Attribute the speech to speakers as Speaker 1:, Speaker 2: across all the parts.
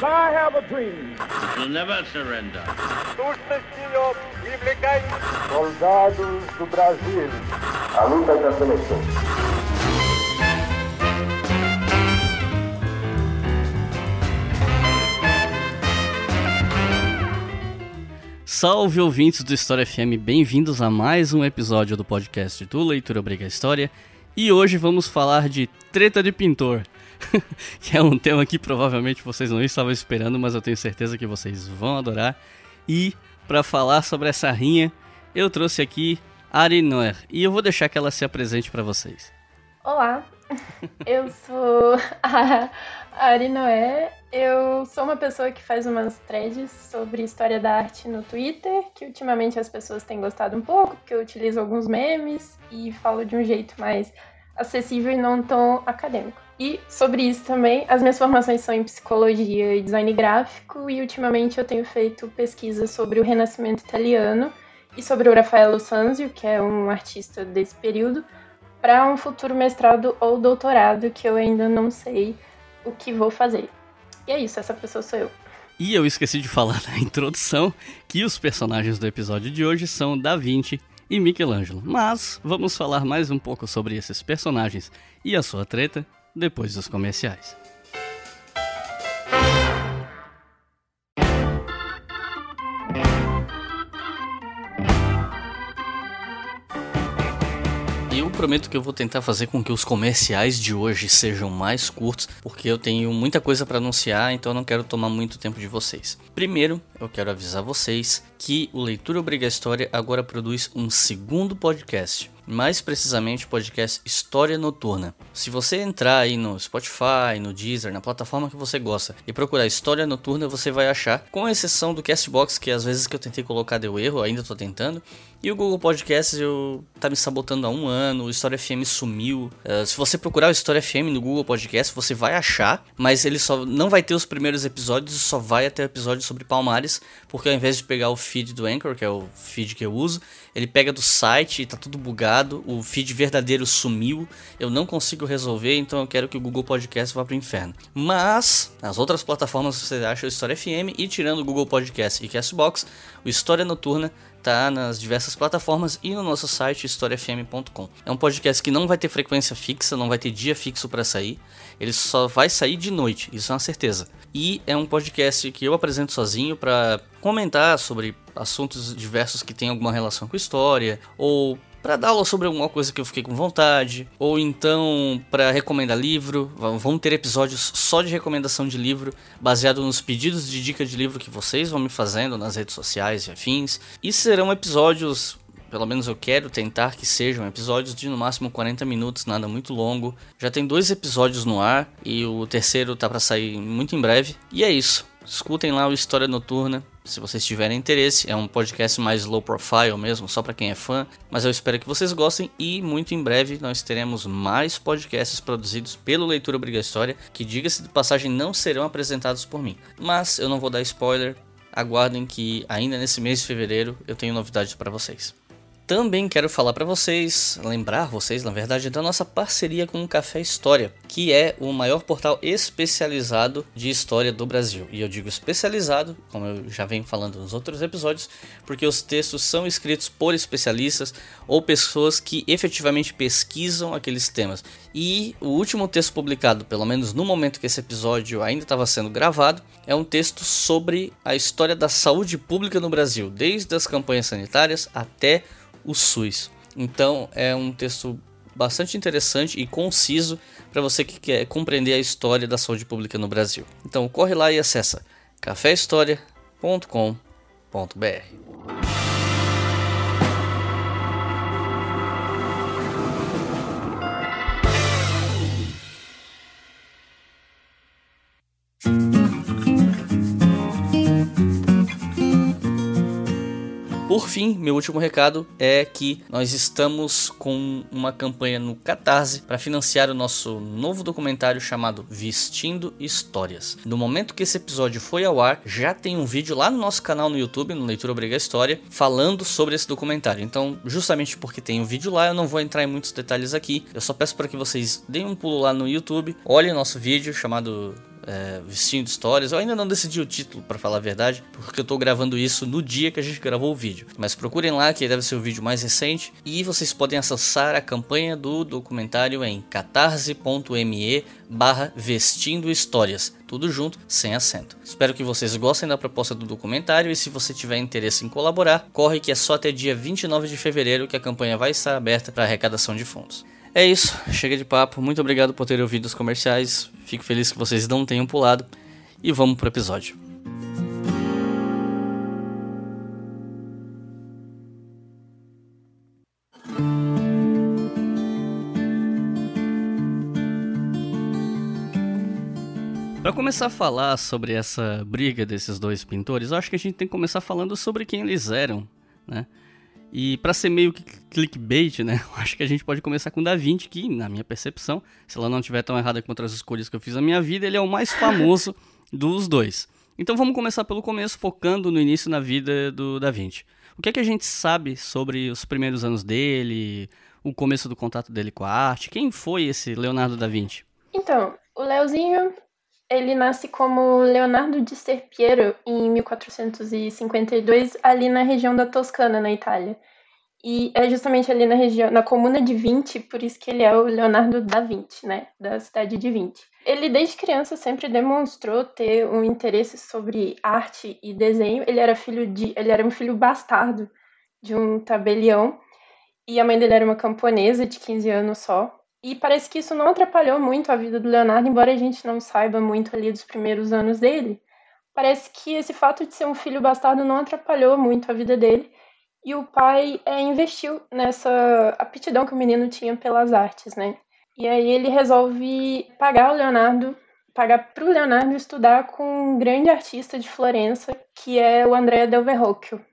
Speaker 1: I have a dream.
Speaker 2: We'll never surrender.
Speaker 1: Soldados do Brasil. A luta da seleção.
Speaker 3: Salve ouvintes do História FM, bem-vindos a mais um episódio do podcast do Leitura Obriga História. E hoje vamos falar de treta de pintor, que é um tema que provavelmente vocês não estavam esperando, mas eu tenho certeza que vocês vão adorar. E para falar sobre essa rinha, eu trouxe aqui Ari Noer e eu vou deixar que ela se apresente para vocês.
Speaker 4: Olá, eu sou a Ari Noé. Eu sou uma pessoa que faz umas threads sobre história da arte no Twitter, que ultimamente as pessoas têm gostado um pouco, porque eu utilizo alguns memes e falo de um jeito mais acessível e não tão acadêmico. E sobre isso também, as minhas formações são em psicologia e design gráfico, e ultimamente eu tenho feito pesquisas sobre o Renascimento italiano e sobre o Raffaello Sanzio, que é um artista desse período, para um futuro mestrado ou doutorado que eu ainda não sei o que vou fazer. E é isso, essa pessoa sou eu.
Speaker 3: E eu esqueci de falar na introdução que os personagens do episódio de hoje são Da Vinci e Michelangelo. Mas vamos falar mais um pouco sobre esses personagens e a sua treta depois dos comerciais. Eu prometo que eu vou tentar fazer com que os comerciais de hoje sejam mais curtos, porque eu tenho muita coisa para anunciar, então eu não quero tomar muito tempo de vocês. Primeiro, eu quero avisar vocês que o Leitura Obriga História agora produz um segundo podcast mais precisamente o podcast História Noturna. Se você entrar aí no Spotify, no Deezer, na plataforma que você gosta e procurar História Noturna, você vai achar, com exceção do Castbox, que às vezes que eu tentei colocar deu erro, ainda tô tentando, e o Google Podcasts eu tá me sabotando há um ano, o História FM sumiu. Uh, se você procurar o História FM no Google Podcast, você vai achar, mas ele só não vai ter os primeiros episódios, só vai até episódio sobre Palmares, porque ao invés de pegar o feed do Anchor, que é o feed que eu uso, ele pega do site e tá tudo bugado, o feed verdadeiro sumiu, eu não consigo resolver, então eu quero que o Google Podcast vá pro inferno. Mas, nas outras plataformas você acha o História FM e tirando o Google Podcast e Castbox, o História Noturna tá nas diversas plataformas e no nosso site historiafm.com. É um podcast que não vai ter frequência fixa, não vai ter dia fixo para sair. Ele só vai sair de noite, isso é uma certeza. E é um podcast que eu apresento sozinho para comentar sobre assuntos diversos que têm alguma relação com história ou para dar aula sobre alguma coisa que eu fiquei com vontade, ou então para recomendar livro. Vão ter episódios só de recomendação de livro, baseado nos pedidos de dica de livro que vocês vão me fazendo nas redes sociais e afins. E serão episódios pelo menos eu quero tentar que sejam episódios de no máximo 40 minutos, nada muito longo. Já tem dois episódios no ar e o terceiro tá para sair muito em breve. E é isso. Escutem lá o História Noturna, se vocês tiverem interesse. É um podcast mais low profile mesmo, só para quem é fã. Mas eu espero que vocês gostem e muito em breve nós teremos mais podcasts produzidos pelo Leitura Obriga História, que diga-se de passagem não serão apresentados por mim. Mas eu não vou dar spoiler. Aguardem que ainda nesse mês de fevereiro eu tenho novidades para vocês. Também quero falar para vocês, lembrar vocês, na verdade, da nossa parceria com o Café História, que é o maior portal especializado de história do Brasil. E eu digo especializado, como eu já venho falando nos outros episódios, porque os textos são escritos por especialistas ou pessoas que efetivamente pesquisam aqueles temas. E o último texto publicado, pelo menos no momento que esse episódio ainda estava sendo gravado, é um texto sobre a história da saúde pública no Brasil, desde as campanhas sanitárias até o SUS. Então é um texto bastante interessante e conciso para você que quer compreender a história da saúde pública no Brasil. Então corre lá e acessa caféhistoria.com.br. Por fim, meu último recado é que nós estamos com uma campanha no Catarse para financiar o nosso novo documentário chamado Vestindo Histórias. No momento que esse episódio foi ao ar, já tem um vídeo lá no nosso canal no YouTube, no Leitura Obriga História, falando sobre esse documentário. Então, justamente porque tem um vídeo lá, eu não vou entrar em muitos detalhes aqui. Eu só peço para que vocês deem um pulo lá no YouTube, olhem o nosso vídeo chamado é, Vestindo Histórias. Eu ainda não decidi o título, para falar a verdade, porque eu tô gravando isso no dia que a gente gravou o vídeo. Mas procurem lá, que deve ser o vídeo mais recente. E vocês podem acessar a campanha do documentário em catarse.me barra Vestindo Histórias. Tudo junto, sem acento. Espero que vocês gostem da proposta do documentário e se você tiver interesse em colaborar, corre que é só até dia 29 de fevereiro que a campanha vai estar aberta para arrecadação de fundos. É isso, chega de papo. Muito obrigado por terem ouvido os comerciais. Fico feliz que vocês não tenham pulado. E vamos pro episódio. Para começar a falar sobre essa briga desses dois pintores, acho que a gente tem que começar falando sobre quem eles eram, né? E para ser meio que clickbait, né? Eu acho que a gente pode começar com Da Vinci, que, na minha percepção, se ela não estiver tão errada quanto as escolhas que eu fiz na minha vida, ele é o mais famoso dos dois. Então vamos começar pelo começo, focando no início na vida do Da Vinci. O que é que a gente sabe sobre os primeiros anos dele, o começo do contato dele com a arte? Quem foi esse Leonardo da Vinci?
Speaker 4: Então, o Leozinho, ele nasce como Leonardo di Serpiero em 1452, ali na região da Toscana, na Itália. E é justamente ali na região, na comuna de Vinci, por isso que ele é o Leonardo da Vinci, né, da cidade de Vinci. Ele desde criança sempre demonstrou ter um interesse sobre arte e desenho. Ele era filho de, ele era um filho bastardo de um tabelião e a mãe dele era uma camponesa de 15 anos só. E parece que isso não atrapalhou muito a vida do Leonardo, embora a gente não saiba muito ali dos primeiros anos dele. Parece que esse fato de ser um filho bastardo não atrapalhou muito a vida dele. E o pai é, investiu nessa aptidão que o menino tinha pelas artes, né? E aí ele resolve pagar o Leonardo, pagar para o Leonardo estudar com um grande artista de Florença, que é o Andrea del Verrocchio.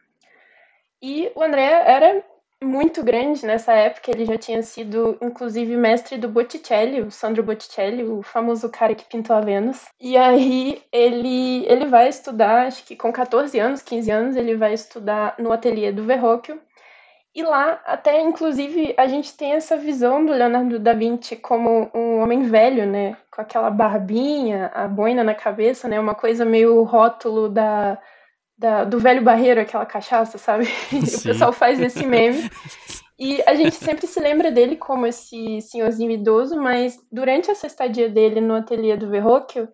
Speaker 4: E o Andrea era muito grande nessa época, ele já tinha sido, inclusive, mestre do Botticelli, o Sandro Botticelli, o famoso cara que pintou a Vênus. E aí ele, ele vai estudar, acho que com 14 anos, 15 anos, ele vai estudar no ateliê do Verrocchio. E lá, até inclusive, a gente tem essa visão do Leonardo da Vinci como um homem velho, né? Com aquela barbinha, a boina na cabeça, né? Uma coisa meio rótulo da da, do velho barreiro, aquela cachaça, sabe? o pessoal faz esse meme. E a gente sempre se lembra dele como esse senhorzinho idoso, mas durante essa estadia dele no ateliê do Verrocchio,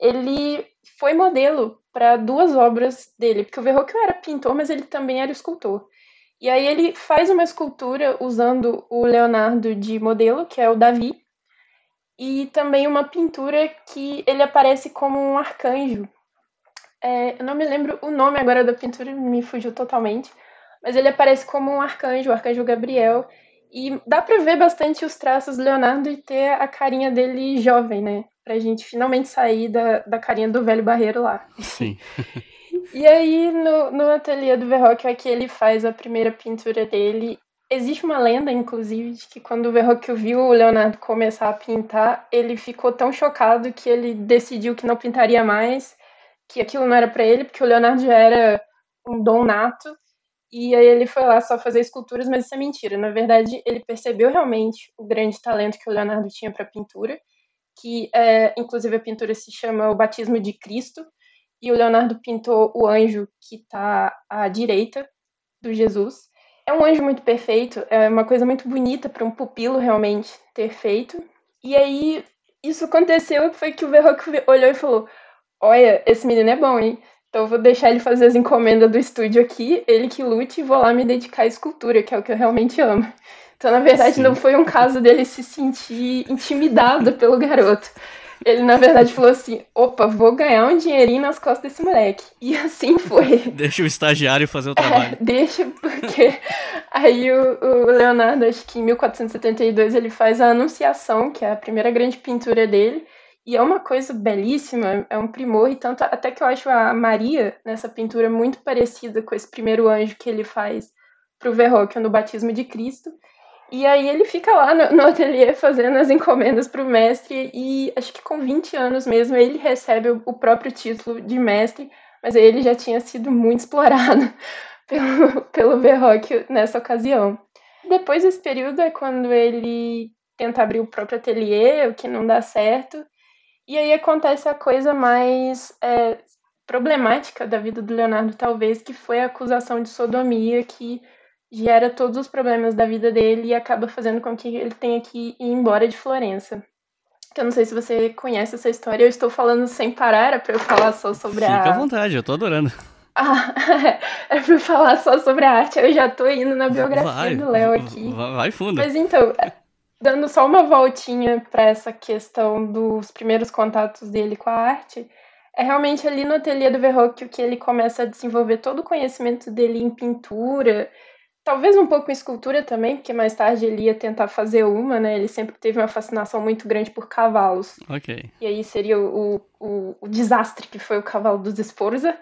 Speaker 4: ele foi modelo para duas obras dele, porque o Verrocchio era pintor, mas ele também era escultor. E aí ele faz uma escultura usando o Leonardo de modelo, que é o Davi, e também uma pintura que ele aparece como um arcanjo, é, eu não me lembro o nome agora da pintura, me fugiu totalmente. Mas ele aparece como um arcanjo, o arcanjo Gabriel. E dá pra ver bastante os traços do Leonardo e ter a carinha dele jovem, né? Pra gente finalmente sair da, da carinha do velho barreiro lá.
Speaker 3: Sim.
Speaker 4: e aí, no, no ateliê do Verrocchio, aqui ele faz a primeira pintura dele. Existe uma lenda, inclusive, de que quando o Verrocchio viu o Leonardo começar a pintar, ele ficou tão chocado que ele decidiu que não pintaria mais que aquilo não era para ele, porque o Leonardo já era um dom nato, e aí ele foi lá só fazer esculturas, mas isso é mentira. Na verdade, ele percebeu realmente o grande talento que o Leonardo tinha para pintura, que é, inclusive a pintura se chama O Batismo de Cristo, e o Leonardo pintou o anjo que está à direita do Jesus. É um anjo muito perfeito, é uma coisa muito bonita para um pupilo realmente ter feito. E aí isso aconteceu foi que o Verrocchio olhou e falou: olha, esse menino é bom, hein? Então eu vou deixar ele fazer as encomendas do estúdio aqui, ele que lute e vou lá me dedicar à escultura, que é o que eu realmente amo. Então, na verdade, Sim. não foi um caso dele se sentir intimidado pelo garoto. Ele, na verdade, falou assim: opa, vou ganhar um dinheirinho nas costas desse moleque. E assim foi.
Speaker 3: Deixa o estagiário fazer o trabalho.
Speaker 4: É, deixa, porque aí o, o, Leonardo, acho que em 1472, ele faz a Anunciação, que é a primeira grande pintura dele. E é uma coisa belíssima, é um primor, e tanto até que eu acho a Maria nessa pintura muito parecida com esse primeiro anjo que ele faz para o Verrocchio no Batismo de Cristo. E aí ele fica lá no, no ateliê fazendo as encomendas para o mestre, e acho que com 20 anos mesmo ele recebe o, o próprio título de mestre, mas aí ele já tinha sido muito explorado pelo, pelo Verrocchio nessa ocasião. Depois desse período é quando ele tenta abrir o próprio ateliê, o que não dá certo, E aí acontece a coisa mais é, problemática da vida do Leonardo, talvez, que foi a acusação de sodomia que gera todos os problemas da vida dele e acaba fazendo com que ele tenha que ir embora de Florença. Que eu não sei se você conhece essa história, eu estou falando sem parar, era pra eu falar só sobre
Speaker 3: Fica
Speaker 4: a.
Speaker 3: Fica à vontade, eu tô adorando.
Speaker 4: Ah, é pra eu falar só sobre a arte, eu já tô indo na biografia vai, do Léo aqui.
Speaker 3: Vai, vai fundo.
Speaker 4: Mas então, dando só uma voltinha para essa questão dos primeiros contatos dele com a arte, é realmente ali no ateliê do Verrocchio que ele começa a desenvolver todo o conhecimento dele em pintura, talvez um pouco em escultura também, porque mais tarde ele ia tentar fazer uma, né? Ele sempre teve uma fascinação muito grande por cavalos.
Speaker 3: Ok.
Speaker 4: E aí seria o, o, o desastre que foi o cavalo dos Sforza,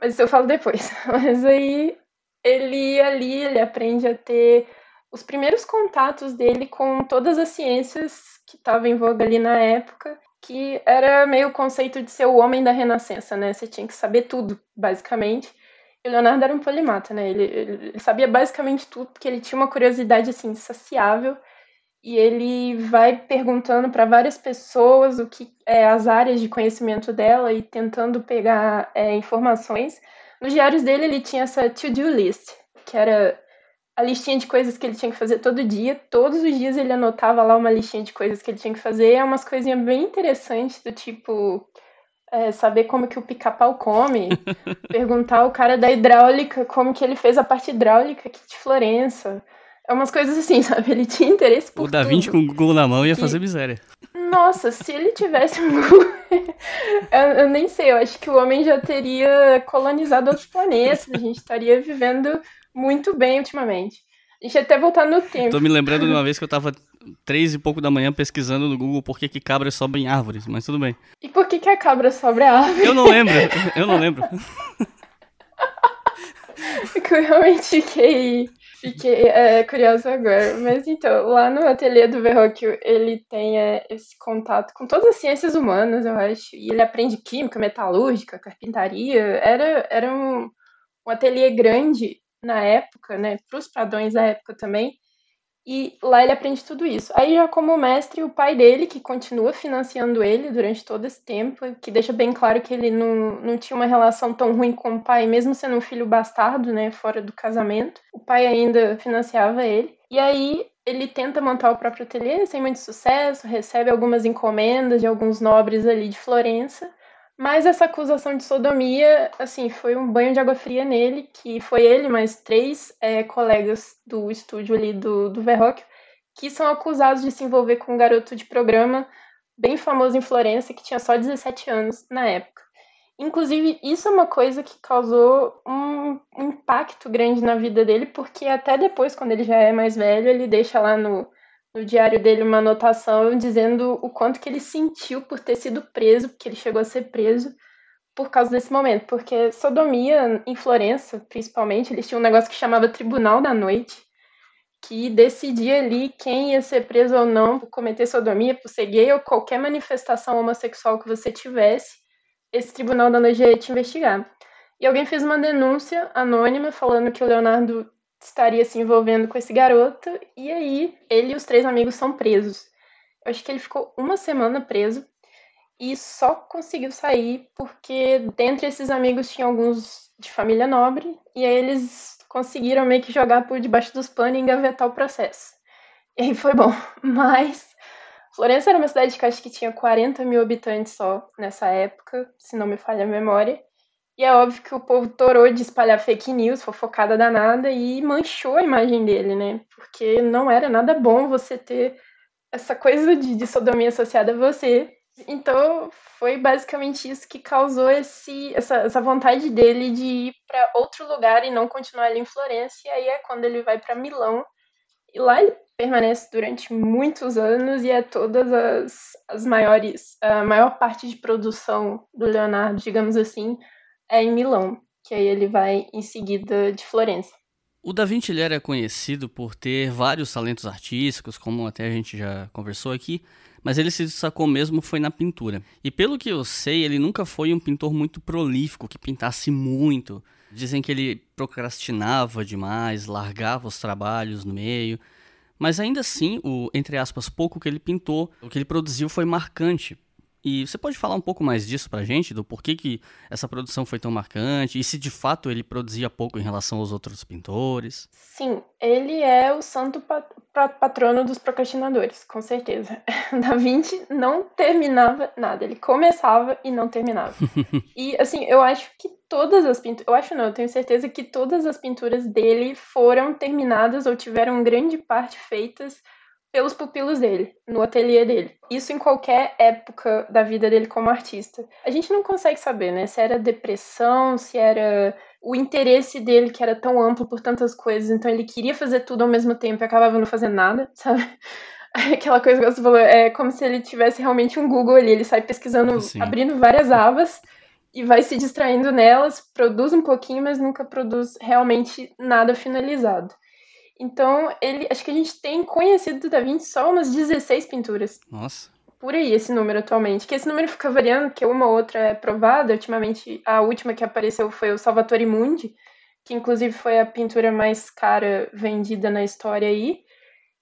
Speaker 4: mas isso eu falo depois. Mas aí ele ali, ele aprende a ter os primeiros contatos dele com todas as ciências que estavam em voga ali na época, que era meio o conceito de ser o homem da renascença, né? Você tinha que saber tudo, basicamente. E o Leonardo era um polimata, né? Ele, ele sabia basicamente tudo, porque ele tinha uma curiosidade, assim, insaciável. E ele vai perguntando para várias pessoas o que é as áreas de conhecimento dela e tentando pegar é, informações. Nos diários dele, ele tinha essa to-do list, que era a listinha de coisas que ele tinha que fazer todo dia. Todos os dias ele anotava lá uma listinha de coisas que ele tinha que fazer. É umas coisinhas bem interessantes, do tipo. É, saber como que o pica-pau come, perguntar ao cara da hidráulica como que ele fez a parte hidráulica aqui de Florença. É umas coisas assim, sabe? Ele tinha interesse por
Speaker 3: O Da Vinci com o Google na mão ia que... fazer miséria.
Speaker 4: Nossa, se ele tivesse um Google... eu, eu, nem sei, eu acho que o homem já teria colonizado outros planetas, a gente estaria vivendo muito bem ultimamente. A gente até voltar no tempo.
Speaker 3: Tô me lembrando de uma vez que eu tava três e pouco da manhã pesquisando no Google por que, que cabras sobem em árvores, mas tudo bem.
Speaker 4: E por que, que a cabra sobre a árvore?
Speaker 3: Eu não lembro, eu não lembro.
Speaker 4: eu realmente fiquei, fiquei é, curiosa agora. Mas então, lá no ateliê do Verrocchio, ele tem é, esse contato com todas as ciências humanas, eu acho. E ele aprende química, metalúrgica, carpintaria. Era, era um, um ateliê grande na época, né, para os padrões da época também. E lá ele aprende tudo isso. Aí já como mestre, o pai dele, que continua financiando ele durante todo esse tempo, que deixa bem claro que ele não, não tinha uma relação tão ruim com o pai, mesmo sendo um filho bastardo, né, fora do casamento. O pai ainda financiava ele. E aí ele tenta montar o próprio ateliê sem muito sucesso, recebe algumas encomendas de alguns nobres ali de Florença. Mas essa acusação de sodomia, assim, foi um banho de água fria nele, que foi ele mais três é, colegas do estúdio ali do, do Verrocchio, que são acusados de se envolver com um garoto de programa bem famoso em Florença, que tinha só 17 anos na época. Inclusive, isso é uma coisa que causou um, impacto grande na vida dele, porque até depois, quando ele já é mais velho, ele deixa lá no, no diário dele uma anotação dizendo o quanto que ele sentiu por ter sido preso, porque ele chegou a ser preso por causa desse momento, porque sodomia em Florença, principalmente, eles tinham um negócio que chamava Tribunal da Noite, que decidia ali quem ia ser preso ou não por cometer sodomia, por ser gay ou qualquer manifestação homossexual que você tivesse, esse Tribunal da Noite ia te investigar. E alguém fez uma denúncia anônima falando que o Leonardo estaria se envolvendo com esse garoto, e aí ele e os três amigos são presos. Eu acho que ele ficou uma semana preso e só conseguiu sair porque dentre esses amigos tinha alguns de família nobre, e aí eles conseguiram meio que jogar por debaixo dos panos e engavetar o processo. E aí foi bom, mas Florença era uma cidade que acho que tinha 40 mil habitantes só nessa época, se não me falha a memória. E é óbvio que o povo torou de espalhar fake news, fofocada danada, e manchou a imagem dele, né? Porque não era nada bom você ter essa coisa de, de sodomia associada a você. Então, foi basicamente isso que causou esse, essa, essa vontade dele de ir para outro lugar e não continuar ali em Florença. E aí é quando ele vai para Milão. E lá ele permanece durante muitos anos e é todas as, as maiores, a maior parte de produção do Leonardo, digamos assim, é em Milão, que aí ele vai em seguida de Florença.
Speaker 3: O Da Vinci ele era conhecido por ter vários talentos artísticos, como até a gente já conversou aqui, mas ele se destacou mesmo foi na pintura. E pelo que eu sei, ele nunca foi um pintor muito prolífico, que pintasse muito. Dizem que ele procrastinava demais, largava os trabalhos no meio. Mas ainda assim, o entre aspas pouco que ele pintou, o que ele produziu foi marcante. E você pode falar um pouco mais disso pra gente, do porquê que essa produção foi tão marcante e se de fato ele produzia pouco em relação aos outros pintores?
Speaker 4: Sim, ele é o santo patrono dos procrastinadores, com certeza. Da Vinci não terminava nada, ele começava e não terminava. e assim, eu acho que todas as pinturas, eu acho não, eu tenho certeza que todas as pinturas dele foram terminadas ou tiveram grande parte feitas pelos pupilos dele, no ateliê dele. Isso em qualquer época da vida dele como artista. A gente não consegue saber, né? Se era depressão, se era o interesse dele que era tão amplo por tantas coisas, então ele queria fazer tudo ao mesmo tempo e acabava não fazendo nada, sabe? Aquela coisa que você falou, é como se ele tivesse realmente um Google ali, ele sai pesquisando, Sim. abrindo várias abas e vai se distraindo nelas, produz um pouquinho, mas nunca produz realmente nada finalizado. Então, ele, acho que a gente tem conhecido do Da Vinci só umas 16 pinturas.
Speaker 3: Nossa.
Speaker 4: Por aí, esse número atualmente. Que esse número fica variando, que uma ou outra é provada. Ultimamente, a última que apareceu foi o Salvatore Mundi, que inclusive foi a pintura mais cara vendida na história aí.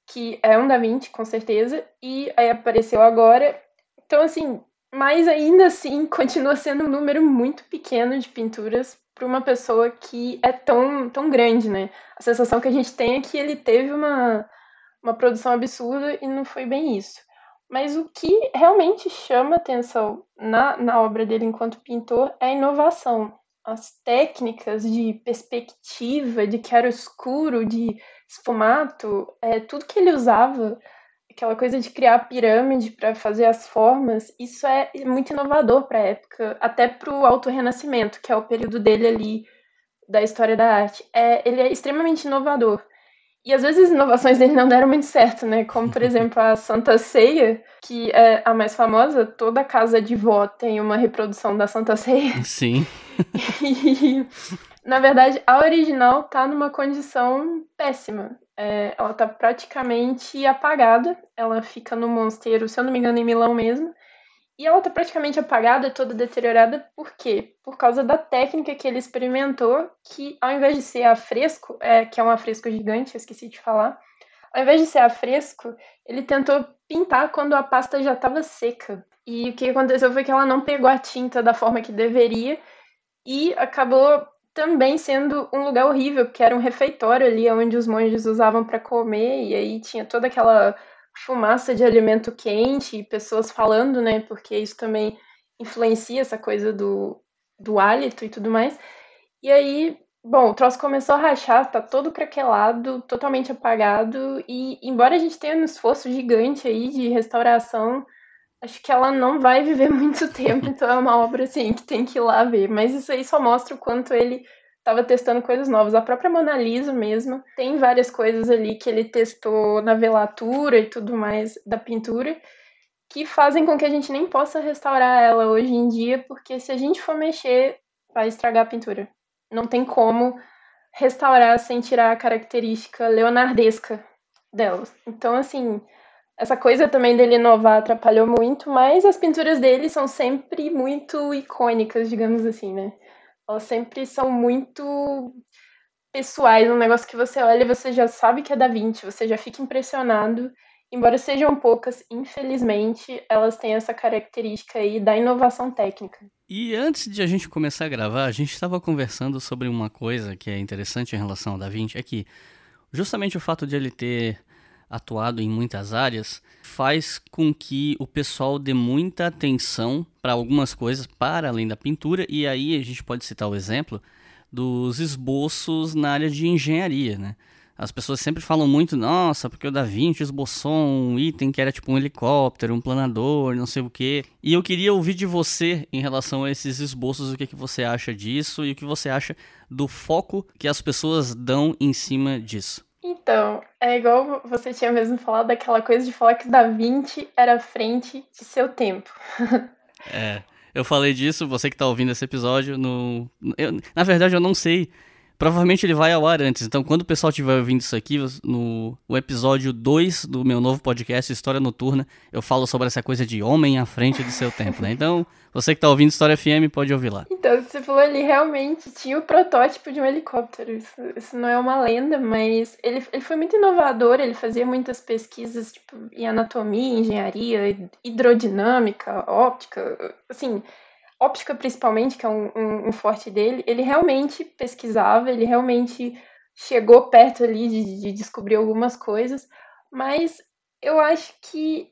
Speaker 4: Que é um Da Vinci, com certeza. E aí apareceu agora. Então, assim, mas ainda assim continua sendo um número muito pequeno de pinturas para uma pessoa que é tão, tão grande, né? A sensação que a gente tem é que ele teve uma, uma produção absurda e não foi bem isso. Mas o que realmente chama atenção na, na obra dele enquanto pintor é a inovação. As técnicas de perspectiva, de chiaroscuro, de esfumato, é, tudo que ele usava aquela coisa de criar pirâmide para fazer as formas, isso é muito inovador para a época, até para o Alto Renascimento, que é o período dele ali da história da arte. É, ele é extremamente inovador. E às vezes as inovações dele não deram muito certo, né? Como, por exemplo, a Santa Ceia, que é a mais famosa, toda casa de vó tem uma reprodução da Santa Ceia.
Speaker 3: Sim.
Speaker 4: e, na verdade, a original tá numa condição péssima. É, ela tá praticamente apagada. Ela fica no mosteiro, se eu não me engano, em Milão mesmo. E ela tá praticamente apagada, toda deteriorada, por quê? Por causa da técnica que ele experimentou, que ao invés de ser a fresco, é, que é um afresco gigante, eu esqueci de falar, ao invés de ser a fresco, ele tentou pintar quando a pasta já estava seca. E o que aconteceu foi que ela não pegou a tinta da forma que deveria e acabou também sendo um lugar horrível, que era um refeitório ali onde os monges usavam para comer, e aí tinha toda aquela fumaça de alimento quente, e pessoas falando, né, porque isso também influencia essa coisa do, do hálito e tudo mais. E aí, bom, o troço começou a rachar, tá todo craquelado, totalmente apagado, e embora a gente tenha um esforço gigante aí de restauração, acho que ela não vai viver muito tempo, então é uma obra assim que tem que ir lá ver. Mas isso aí só mostra o quanto ele estava testando coisas novas. A própria Mona Lisa mesmo tem várias coisas ali que ele testou na velatura e tudo mais da pintura que fazem com que a gente nem possa restaurar ela hoje em dia, porque se a gente for mexer, vai estragar a pintura. Não tem como restaurar sem tirar a característica leonardesca dela. Então, assim, essa coisa também dele inovar atrapalhou muito, mas as pinturas dele são sempre muito icônicas, digamos assim, né? Elas sempre são muito pessoais, um negócio que você olha e você já sabe que é da Vinci, você já fica impressionado. Embora sejam poucas, infelizmente, elas têm essa característica aí da inovação técnica.
Speaker 3: E antes de a gente começar a gravar, a gente estava conversando sobre uma coisa que é interessante em relação ao Da Vinci, é que justamente o fato de ele ter atuado em muitas áreas, faz com que o pessoal dê muita atenção para algumas coisas para além da pintura, e aí a gente pode citar o exemplo dos esboços na área de engenharia, né? As pessoas sempre falam muito, nossa, porque o Da Vinci esboçou um item que era tipo um helicóptero, um planador, não sei o que. E eu queria ouvir de você em relação a esses esboços, o que, que você acha disso e o que você acha do foco que as pessoas dão em cima disso.
Speaker 4: Então, é igual você tinha mesmo falado daquela coisa de falar que Da Vinci era à frente de seu tempo.
Speaker 3: é, eu falei disso, você que tá ouvindo esse episódio, no, eu, na verdade eu não sei Provavelmente ele vai ao ar antes. Então, quando o pessoal estiver ouvindo isso aqui, no o episódio 2 do meu novo podcast, História Noturna, eu falo sobre essa coisa de homem à frente do seu tempo, né? Então, você que está ouvindo História FM, pode ouvir lá.
Speaker 4: Então, você falou, ele realmente tinha o protótipo de um helicóptero. Isso, isso não é uma lenda, mas ele, ele foi muito inovador, ele fazia muitas pesquisas tipo, em anatomia, engenharia, hidrodinâmica, óptica, assim óptica principalmente, que é um, um, um, forte dele, ele realmente pesquisava, ele realmente chegou perto ali de, de descobrir algumas coisas, mas eu acho que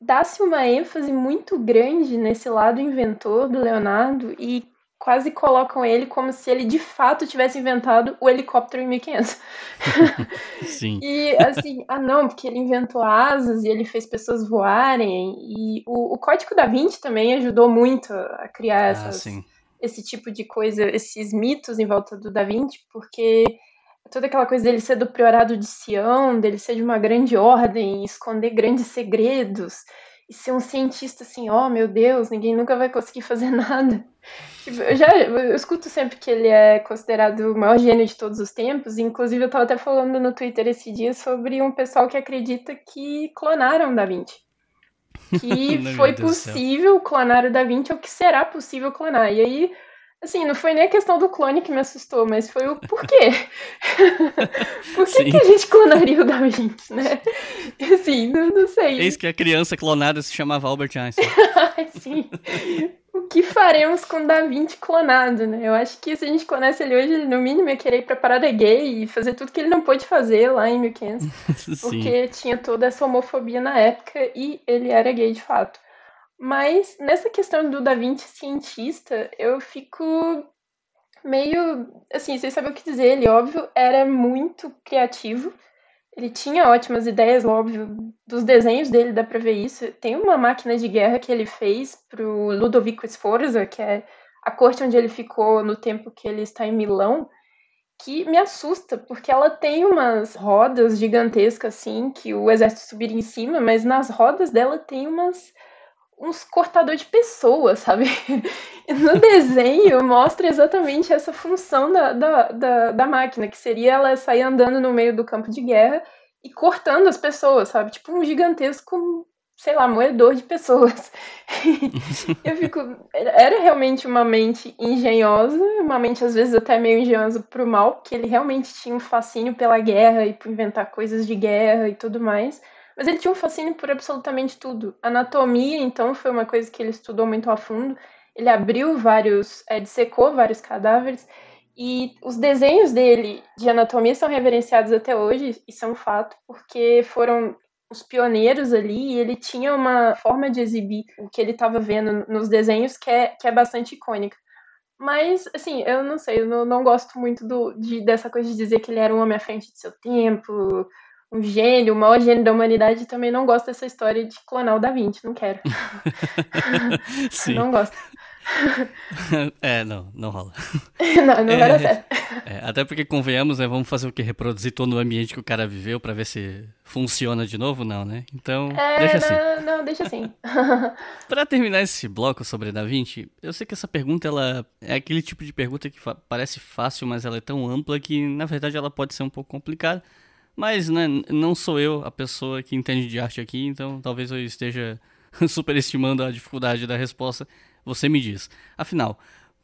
Speaker 4: dá-se uma ênfase muito grande nesse lado inventor do Leonardo e quase colocam ele como se ele de fato tivesse inventado o helicóptero em 1500.
Speaker 3: Sim.
Speaker 4: e assim, ah não, porque ele inventou asas e ele fez pessoas voarem. E o, o Código da Vinci também ajudou muito a criar ah, essas, esse tipo de coisa, esses mitos em volta do Da Vinci, porque toda aquela coisa dele ser do priorado de Sião, dele ser de uma grande ordem, esconder grandes segredos e ser um cientista assim, ó, oh, meu Deus, ninguém nunca vai conseguir fazer nada. Tipo, eu já eu escuto sempre que ele é considerado o maior gênio de todos os tempos, inclusive eu estava até falando no Twitter esse dia sobre um pessoal que acredita que clonaram Da Vinci. Que foi possível clonar o Da Vinci, ou que será possível clonar. E aí Assim, não foi nem a questão do clone que me assustou, mas foi o porquê. Por que, que, a gente clonaria o Da Vinci, né? Assim, não, não sei.
Speaker 3: Eis que a criança clonada se chamava Albert Einstein.
Speaker 4: Sim. O que faremos com o Da Vinci clonado, né? Eu acho que se a gente clonasse ele hoje, ele no mínimo ia querer ir pra parada gay e fazer tudo que ele não pôde fazer lá em 1500. porque tinha toda essa homofobia na época e ele era gay de fato. Mas nessa questão do Da Vinci cientista, eu fico meio. Assim, sem saber o que dizer. Ele, óbvio, era muito criativo. Ele tinha ótimas ideias, óbvio, dos desenhos dele dá pra ver isso. Tem uma máquina de guerra que ele fez pro Ludovico Sforza, que é a corte onde ele ficou no tempo que ele está em Milão, que me assusta, porque ela tem umas rodas gigantescas assim, que o exército subiria em cima, mas nas rodas dela tem umas uns cortador de pessoas, sabe? No desenho mostra exatamente essa função da, da, da, da, máquina, que seria ela sair andando no meio do campo de guerra e cortando as pessoas, sabe? Tipo um gigantesco, sei lá, moedor de pessoas. eu fico. Era realmente uma mente engenhosa, uma mente às vezes até meio engenhosa pro mal, porque ele realmente tinha um fascínio pela guerra e por inventar coisas de guerra e tudo mais. Mas ele tinha um fascínio por absolutamente tudo. Anatomia, então, foi uma coisa que ele estudou muito a fundo. Ele abriu vários, é, dissecou vários cadáveres. E os desenhos dele de anatomia são reverenciados até hoje, é um fato, porque foram os pioneiros ali e ele tinha uma forma de exibir o que ele estava vendo nos desenhos que é, que é bastante icônica. Mas, assim, eu não sei, eu não, não gosto muito do, de, dessa coisa de dizer que ele era um homem à frente de seu tempo, um gênio, o maior gênio da humanidade, também não gosto dessa história de clonar o Da Vinci, não quero.
Speaker 3: Sim.
Speaker 4: Não gosto.
Speaker 3: é, não, não rola.
Speaker 4: não, não é, vai dar certo.
Speaker 3: É, até porque, convenhamos, né, vamos fazer o que? Reproduzir todo o ambiente que o cara viveu para ver se funciona de novo? Não, né? Então,
Speaker 4: é,
Speaker 3: deixa assim.
Speaker 4: Não, não deixa assim.
Speaker 3: para terminar esse bloco sobre Da Vinci, eu sei que essa pergunta, ela é aquele tipo de pergunta que parece fácil, mas ela é tão ampla que, na verdade, ela pode ser um pouco complicada. Mas né, não sou eu a pessoa que entende de arte aqui, então talvez eu esteja superestimando a dificuldade da resposta. Você me diz. Afinal,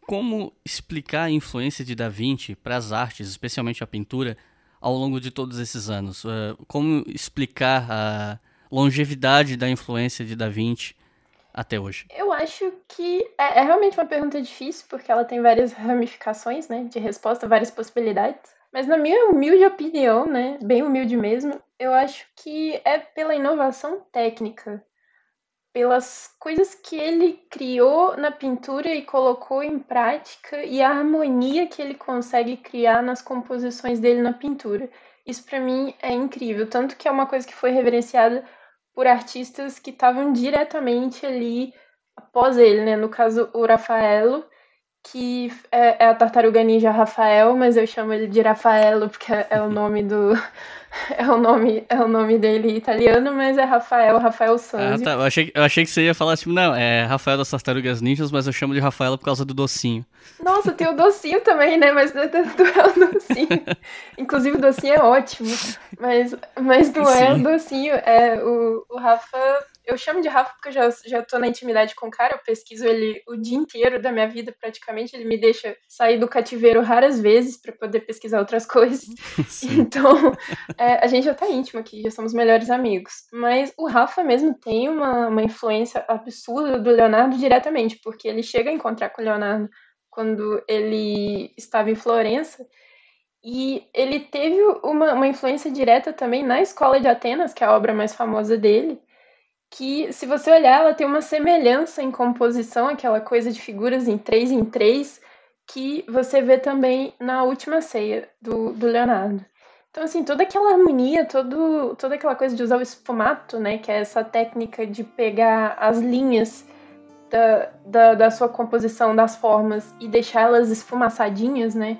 Speaker 3: como explicar a influência de Da Vinci para as artes, especialmente a pintura, ao longo de todos esses anos? Uh, como explicar a longevidade da influência de Da Vinci até hoje?
Speaker 4: Eu acho que é, é realmente uma pergunta difícil, porque ela tem várias ramificações né, de resposta, várias possibilidades. Mas na minha humilde opinião, né, bem humilde mesmo, eu acho que é pela inovação técnica, pelas coisas que ele criou na pintura e colocou em prática e a harmonia que ele consegue criar nas composições dele na pintura. Isso para mim é incrível, tanto que é uma coisa que foi reverenciada por artistas que estavam diretamente ali após ele, né? No caso, o Rafaelo, que é, é, a tartaruga ninja Rafael, mas eu chamo ele de Rafaelo porque é o nome do é o nome é o nome dele italiano, mas é Rafael, Rafael Sanzio.
Speaker 3: Ah, tá. Eu achei, eu achei que você ia falar tipo, não, é Rafael das Tartarugas Ninjas, mas eu chamo de Rafaela por causa do docinho.
Speaker 4: Nossa, tem o docinho também, né? Mas não é o docinho. Inclusive o docinho é ótimo, mas mas não é o docinho, é o, o Rafa eu chamo de Rafa porque eu já, já tô na intimidade com o cara, eu pesquiso ele o dia inteiro da minha vida, praticamente. Ele me deixa sair do cativeiro raras vezes para poder pesquisar outras coisas. Sim. Então, é, a gente já tá íntimo aqui, já somos melhores amigos. Mas o Rafa mesmo tem uma, uma influência absurda do Leonardo diretamente, porque ele chega a encontrar com o Leonardo quando ele estava em Florença. E ele teve uma, uma influência direta também na Escola de Atenas, que é a obra mais famosa dele que, se você olhar, ela tem uma semelhança em composição, aquela coisa de figuras em três em três, que você vê também na última ceia do, do Leonardo. Então, assim, toda aquela harmonia, todo, toda aquela coisa de usar o esfumato, né, que é essa técnica de pegar as linhas da, da, da sua composição, das formas, e deixá-las esfumaçadinhas, né,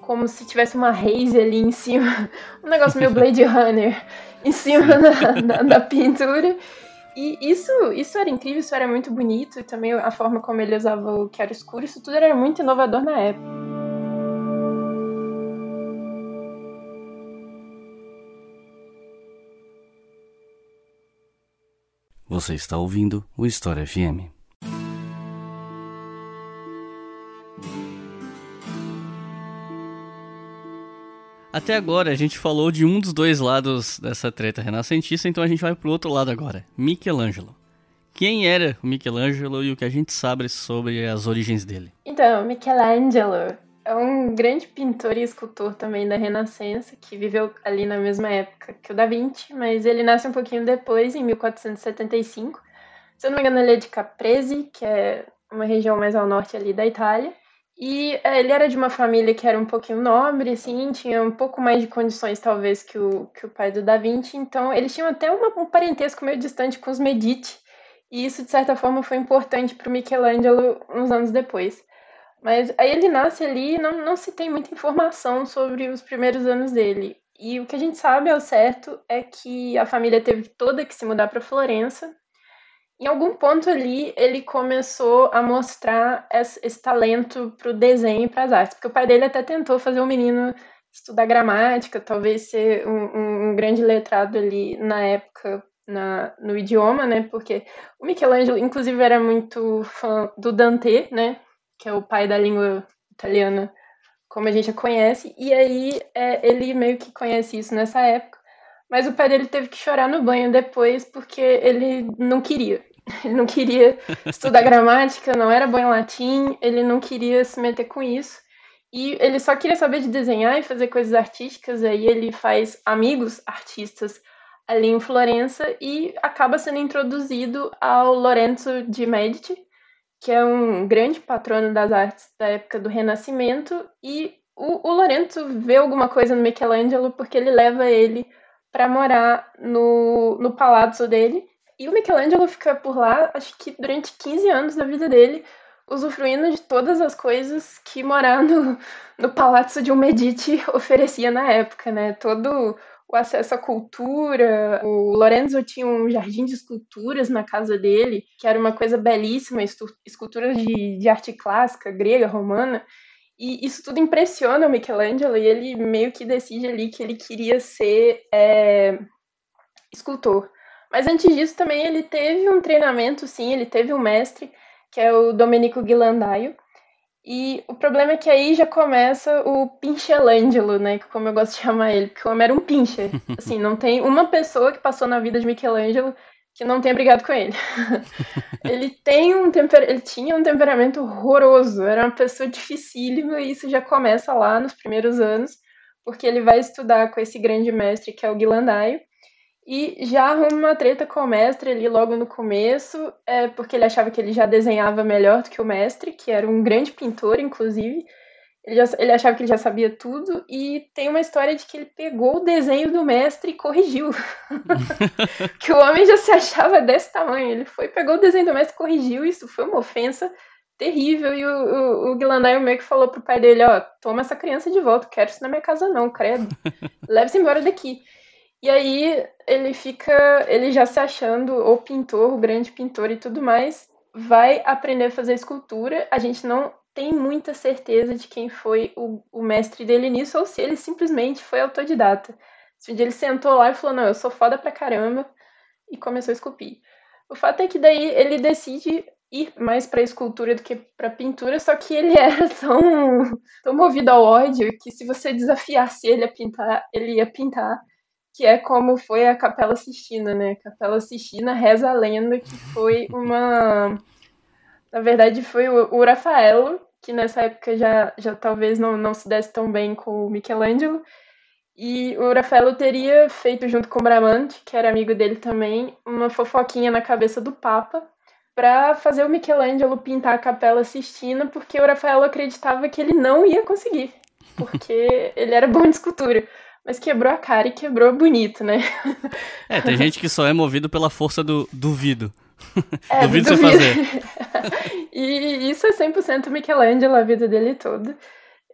Speaker 4: como se tivesse uma haze ali em cima, um negócio meio Blade Runner, em cima da, da, da pintura. E isso, isso era incrível, isso era muito bonito, e também a forma como ele usava o que era escuro, isso tudo era muito inovador na época.
Speaker 3: Você está ouvindo o História FM. Até agora a gente falou de um dos dois lados dessa treta renascentista, então a gente vai pro outro lado agora. Michelangelo. Quem era o Michelangelo e o que a gente sabe sobre as origens dele?
Speaker 4: Então, Michelangelo é um grande pintor e escultor também da Renascença, que viveu ali na mesma época que o Da Vinci, mas ele nasce um pouquinho depois, em 1475. Se eu não me engano, ele é de Caprese, que é uma região mais ao norte ali da Itália. E é, ele era de uma família que era um pouquinho nobre, assim, tinha um pouco mais de condições, talvez, que o, que o pai do Da Vinci. Então, eles tinham até uma, um parentesco meio distante com os Medici. E isso, de certa forma, foi importante para o Michelangelo uns anos depois. Mas aí ele nasce ali e não, não se tem muita informação sobre os primeiros anos dele. E o que a gente sabe ao certo é que a família teve toda que se mudar para Florença em algum ponto ali, ele começou a mostrar esse, talento para o desenho e para as artes, porque o pai dele até tentou fazer o menino estudar gramática, talvez ser um, um grande letrado ali na época na, no idioma, né? Porque o Michelangelo, inclusive, era muito fã do Dante, né? Que é o pai da língua italiana, como a gente a conhece, e aí é, ele meio que conhece isso nessa época. Mas o pai dele teve que chorar no banho depois porque ele não queria. Ele não queria estudar gramática, não era bom em latim, ele não queria se meter com isso. E ele só queria saber de desenhar e fazer coisas artísticas. Aí ele faz amigos artistas ali em Florença e acaba sendo introduzido ao Lorenzo de Medici, que é um grande patrono das artes da época do Renascimento. E o, o Lorenzo vê alguma coisa no Michelangelo porque ele leva ele para morar no, no palazzo dele. E o Michelangelo fica por lá, acho que durante 15 anos da vida dele, usufruindo de todas as coisas que morar no, no palazzo de um Medici oferecia na época, né? Todo o acesso à cultura. O Lorenzo tinha um jardim de esculturas na casa dele, que era uma coisa belíssima, esculturas de, de arte clássica, grega, romana. E isso tudo impressiona o Michelangelo e ele meio que decide ali que ele queria ser é, escultor. Mas antes disso também ele teve um treinamento, sim, ele teve um mestre, que é o Domenico Ghilandaio. E o problema é que aí já começa o Pinchelangelo, né? Como eu gosto de chamar ele, porque o homem era um pincher. Assim, não tem uma pessoa que passou na vida de Michelangelo que não tenha brigado com ele. ele tem um temper... ele tinha um temperamento horroroso, era uma pessoa dificílima e isso já começa lá nos primeiros anos, porque ele vai estudar com esse grande mestre que é o Guilandaio e já arruma uma treta com o mestre ali logo no começo, é, porque ele achava que ele já desenhava melhor do que o mestre, que era um grande pintor, inclusive. Ele, já, ele achava que ele já sabia tudo e tem uma história de que ele pegou o desenho do mestre e corrigiu. que o homem já se achava desse tamanho. Ele foi, pegou o desenho do mestre e corrigiu. Isso foi uma ofensa terrível. E o, o, o Glandaio meio que falou pro pai dele: Ó, toma essa criança de volta, quero isso na minha casa, não, credo. Leve-se embora daqui. E aí ele fica, ele já se achando o pintor, o grande pintor e tudo mais, vai aprender a fazer escultura. A gente não tem muita certeza de quem foi o, o mestre dele nisso, ou se ele simplesmente foi autodidata. Se um dia ele sentou lá e falou, não, eu sou foda pra caramba, e começou a esculpir. O fato é que daí ele decide ir mais para escultura do que para pintura, só que ele era tão, tão movido ao ódio que se você desafiasse ele a pintar, ele ia pintar, que é como foi a Capela Sistina, né? A Capela Sistina reza a lenda que foi uma na verdade foi o, o Rafaelo que nessa época já, já talvez não, não se desse tão bem com o Michelangelo. E o Rafaelo teria feito, junto com o Bramante, que era amigo dele também, uma fofoquinha na cabeça do Papa para fazer o Michelangelo pintar a Capela Sistina, porque o Rafaelo acreditava que ele não ia conseguir, porque ele era bom de escultura. Mas quebrou a cara e quebrou bonito, né?
Speaker 3: É, tem gente que só é movido pela força do duvido. É, duvido, duvido você fazer.
Speaker 4: e isso é 100% Michelangelo, a vida dele toda.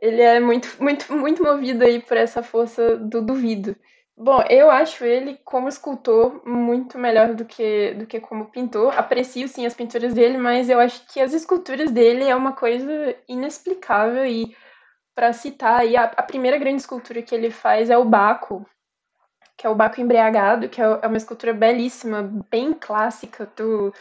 Speaker 4: Ele é muito, muito, muito movido aí por essa força do duvido. Bom, eu acho ele como escultor muito melhor do que, do que como pintor. Aprecio sim as pinturas dele, mas eu acho que as esculturas dele é uma coisa inexplicável e para citar aí a, a, primeira grande escultura que ele faz é o Baco, que é o Baco embriagado, que é, é uma escultura belíssima, bem clássica do,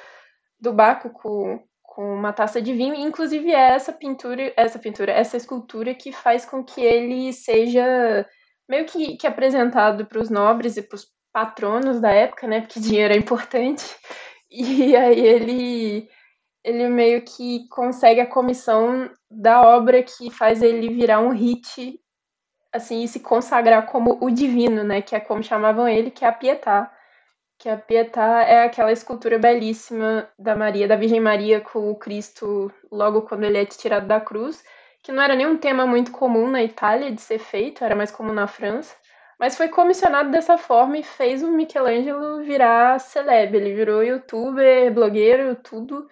Speaker 4: do Baco com, com uma taça de vinho. Inclusive é essa pintura, essa pintura, essa escultura que faz com que ele seja meio que, que apresentado para os nobres e para os patronos da época, né? Porque dinheiro é importante. E aí ele ele meio que consegue a comissão da obra que faz ele virar um hit, assim, e se consagrar como o divino, né? Que é como chamavam ele, que é a Pietà. Que a Pietà é aquela escultura belíssima da Maria, da Virgem Maria com o Cristo logo quando ele é tirado da cruz, que não era nem um tema muito comum na Itália de ser feito, era mais comum na França. Mas foi comissionado dessa forma e fez o Michelangelo virar celebre. Ele virou youtuber, blogueiro, tudo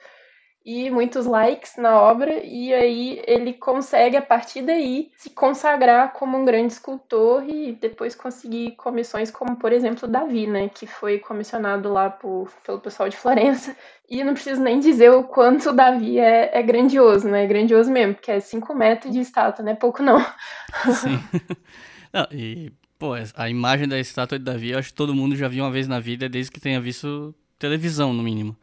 Speaker 4: e muitos likes na obra, e aí ele consegue, a partir daí, se consagrar como um grande escultor e depois conseguir comissões como, por exemplo, Davi, né, que foi comissionado lá por, pelo pessoal de Florença. E não preciso nem dizer o quanto o Davi é, é grandioso, né, é grandioso mesmo, porque é 5 metros de estátua, não é pouco não.
Speaker 3: Sim. Não, e, pô, a imagem da estátua de Davi, eu acho que todo mundo já viu uma vez na vida, desde que tenha visto televisão, no mínimo.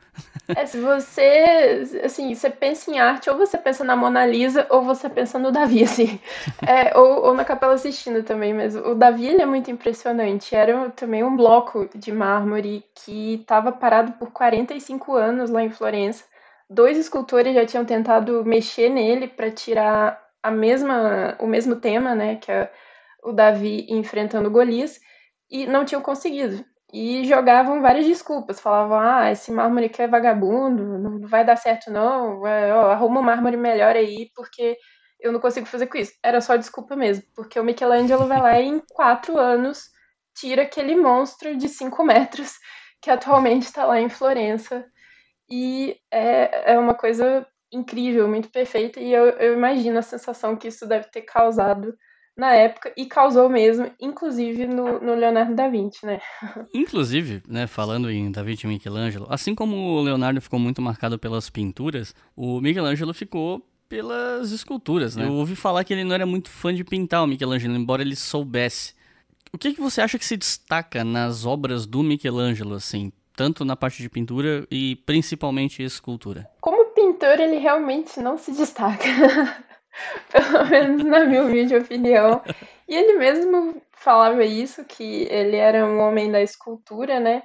Speaker 4: É, se você, assim, você pensa em arte, ou você pensa na Mona Lisa, ou você pensa no Davi, assim. É, ou, ou, na Capela Sistina também, mas o Davi, ele é muito impressionante. Era também um bloco de mármore que estava parado por 45 anos lá em Florença. Dois escultores já tinham tentado mexer nele para tirar a mesma, o mesmo tema, né, que é o Davi enfrentando Golias, e não tinham conseguido e jogavam várias desculpas. Falavam, ah, esse mármore aqui é vagabundo, não vai dar certo não, é, arruma um mármore melhor aí, porque eu não consigo fazer com isso. Era só desculpa mesmo, porque o Michelangelo vai lá e em quatro anos tira aquele monstro de cinco metros que atualmente está lá em Florença. E é, é uma coisa incrível, muito perfeita, e eu, eu imagino a sensação que isso deve ter causado na época e causou mesmo, inclusive no, no, Leonardo da Vinci, né?
Speaker 3: Inclusive, né, falando em Da Vinci e Michelangelo, assim como o Leonardo ficou muito marcado pelas pinturas, o Michelangelo ficou pelas esculturas, né? Eu ouvi falar que ele não era muito fã de pintar o Michelangelo, embora ele soubesse. O que, que você acha que se destaca nas obras do Michelangelo, assim, tanto na parte de pintura e principalmente escultura?
Speaker 4: Como pintor, ele realmente não se destaca. Pelo menos na minha humilde opinião. E ele mesmo falava isso, que ele era um homem da escultura, né?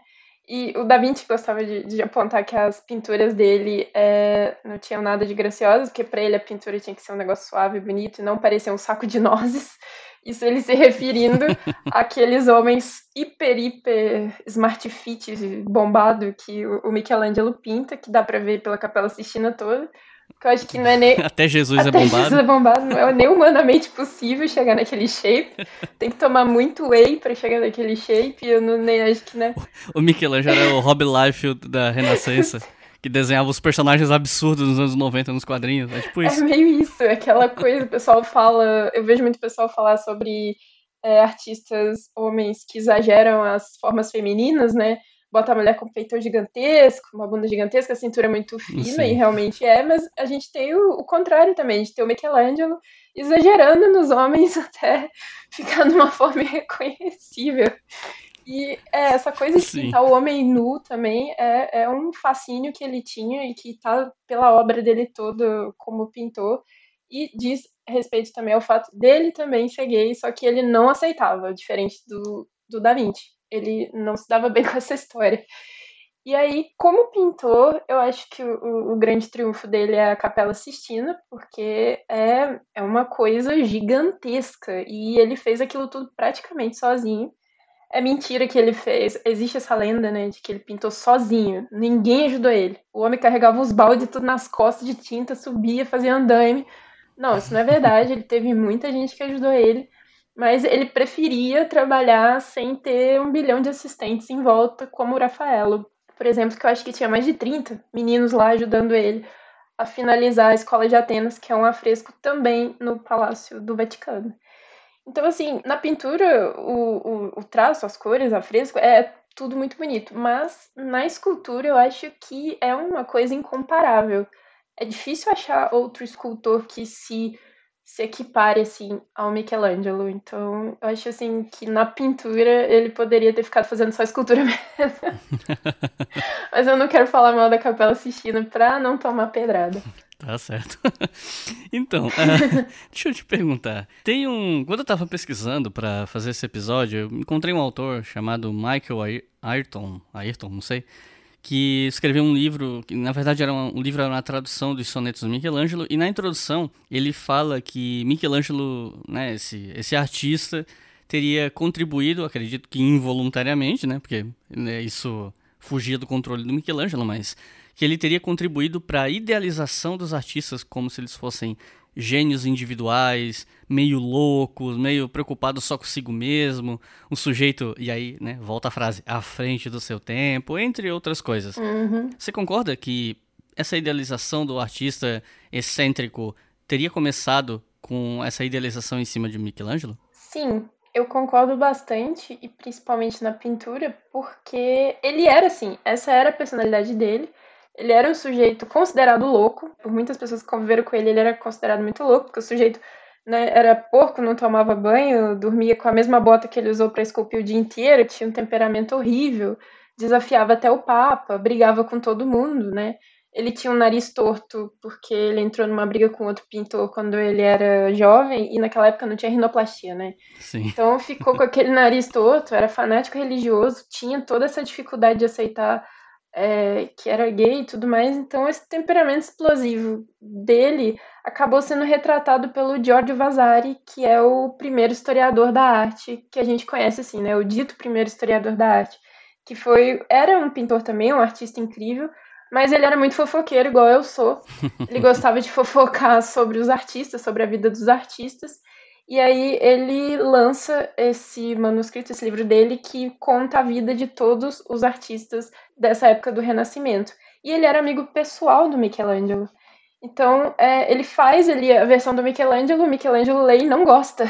Speaker 4: E o Da Vinci gostava de, de apontar que as pinturas dele é, não tinham nada de graciosas, porque para ele a pintura tinha que ser um negócio suave, bonito e não parecer um saco de nozes. Isso ele se referindo àqueles homens hiper, hiper smart fit, bombado que o Michelangelo pinta, que dá para ver pela Capela Sistina toda. Que eu acho que não é nem.
Speaker 3: Até Jesus é Até é bombado.
Speaker 4: Jesus é bombado, não é nem humanamente possível chegar naquele shape. Tem que tomar muito whey pra chegar naquele shape. Eu não nem acho que, né?
Speaker 3: O Michelangelo era o Rob Liefeld da Renascença. que desenhava os personagens absurdos nos anos 90 nos quadrinhos. É tipo isso.
Speaker 4: É meio isso, é aquela coisa, o pessoal fala. Eu vejo muito pessoal falar sobre é, artistas homens que exageram as formas femininas, né? Bota a mulher com peitão gigantesco, uma bunda gigantesca, a cintura muito fina, Sim. e realmente é, mas a gente tem o, o contrário também, a gente tem o Michelangelo exagerando nos homens até ficar numa forma irreconhecível. E é, essa coisa de Sim. pintar o homem nu também é, é um fascínio que ele tinha e que tá pela obra dele toda como pintor. E diz respeito também ao fato dele também ser gay, só que ele não aceitava, diferente do, do Da Vinci. Ele não se dava bem com essa história. E aí, como pintor, eu acho que o, o, grande triunfo dele é a Capela Sistina, porque é, é uma coisa gigantesca. E ele fez aquilo tudo praticamente sozinho. É mentira que ele fez. Existe essa lenda, né, de que ele pintou sozinho. Ninguém ajudou ele. O homem carregava os baldes tudo nas costas de tinta, subia, fazia andaime. Não, isso não é verdade. Ele teve muita gente que ajudou ele. Mas ele preferia trabalhar sem ter um bilhão de assistentes em volta, como o Rafaelo por exemplo, que eu acho que tinha mais de 30 meninos lá ajudando ele a finalizar a Escola de Atenas, que é um afresco também no Palácio do Vaticano. Então, assim, na pintura, o, o, o traço, as cores, a fresco, é tudo muito bonito, mas na escultura eu acho que é uma coisa incomparável. É difícil achar outro escultor que se se equipare assim ao Michelangelo. Então, eu acho assim que na pintura ele poderia ter ficado fazendo só escultura mesmo. Mas eu não quero falar mal da Capela Sistina pra não tomar pedrada.
Speaker 3: Tá certo. então, uh, deixa eu te perguntar. Tem um. Quando eu tava pesquisando para fazer esse episódio, eu encontrei um autor chamado Michael Ayrton, Ayrton, não sei, que escreveu um livro, que na verdade era um, um livro era uma tradução dos sonetos do Michelangelo, e na introdução ele fala que Michelangelo, né, esse, esse artista, teria contribuído, acredito que involuntariamente, né, porque né, isso fugia do controle do Michelangelo, mas que ele teria contribuído para a idealização dos artistas como se eles fossem gênios individuais, meio loucos, meio preocupados só consigo mesmo, um sujeito, e aí, né, volta a frase, à frente do seu tempo, entre outras coisas.
Speaker 4: Uhum.
Speaker 3: Você concorda que essa idealização do artista excêntrico teria começado com essa idealização em cima de Michelangelo?
Speaker 4: Sim, eu concordo bastante, e principalmente na pintura, porque ele era assim, essa era a personalidade dele. Ele era um sujeito considerado louco, por muitas pessoas que conviveram com ele, ele era considerado muito louco, porque o sujeito né, era porco, não tomava banho, dormia com a mesma bota que ele usou para esculpir o dia inteiro, tinha um temperamento horrível, desafiava até o Papa, brigava com todo mundo, né? Ele tinha um nariz torto porque ele entrou numa briga com outro pintor quando ele era jovem e naquela época não tinha rinoplastia, né?
Speaker 3: Sim.
Speaker 4: Então ficou com aquele nariz torto, era fanático religioso, tinha toda essa dificuldade de aceitar é, que era gay e tudo mais, então esse temperamento explosivo dele acabou sendo retratado pelo Giorgio Vasari, que é o primeiro historiador da arte que a gente conhece assim, né? O dito primeiro historiador da arte, que foi era um pintor também, um artista incrível, mas ele era muito fofoqueiro, igual eu sou. Ele gostava de fofocar sobre os artistas, sobre a vida dos artistas. E aí ele lança esse manuscrito, esse livro dele, que conta a vida de todos os artistas dessa época do Renascimento. E ele era amigo pessoal do Michelangelo. Então, é, ele faz ali a versão do Michelangelo, o Michelangelo lê e não gosta.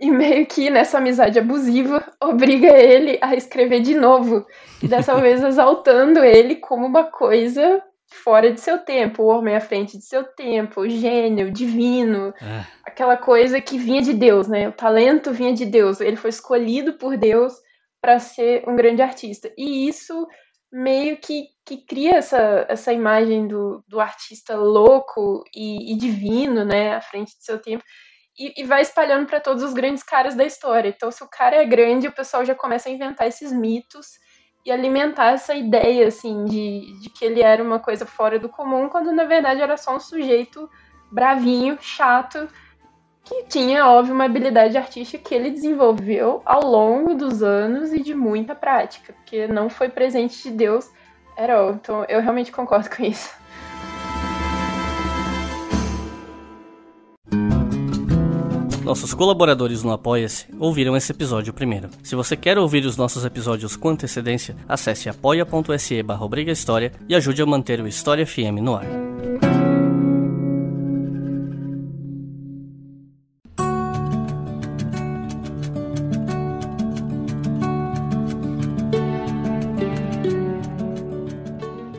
Speaker 4: E meio que nessa amizade abusiva, obriga ele a escrever de novo. E dessa vez exaltando ele como uma coisa fora de seu tempo, o homem à frente de seu tempo, o gênio, divino, é. aquela coisa que vinha de Deus, né? O talento vinha de Deus, ele foi escolhido por Deus para ser um grande artista. E isso meio que, que cria essa, essa imagem do, do artista louco e, e divino, né, à frente de seu tempo. E, e vai espalhando para todos os grandes caras da história. Então, se o cara é grande, o pessoal já começa a inventar esses mitos e alimentar essa ideia, assim, de, de que ele era uma coisa fora do comum, quando na verdade era só um sujeito bravinho, chato, que tinha, óbvio, uma habilidade artística que ele desenvolveu ao longo dos anos e de muita prática, porque não foi presente de Deus, era Então eu realmente concordo com isso.
Speaker 3: Nossos colaboradores no Apoia-se ouviram esse episódio primeiro. Se você quer ouvir os nossos episódios com antecedência, acesse apoia.se barra e ajude a manter o História FM no ar.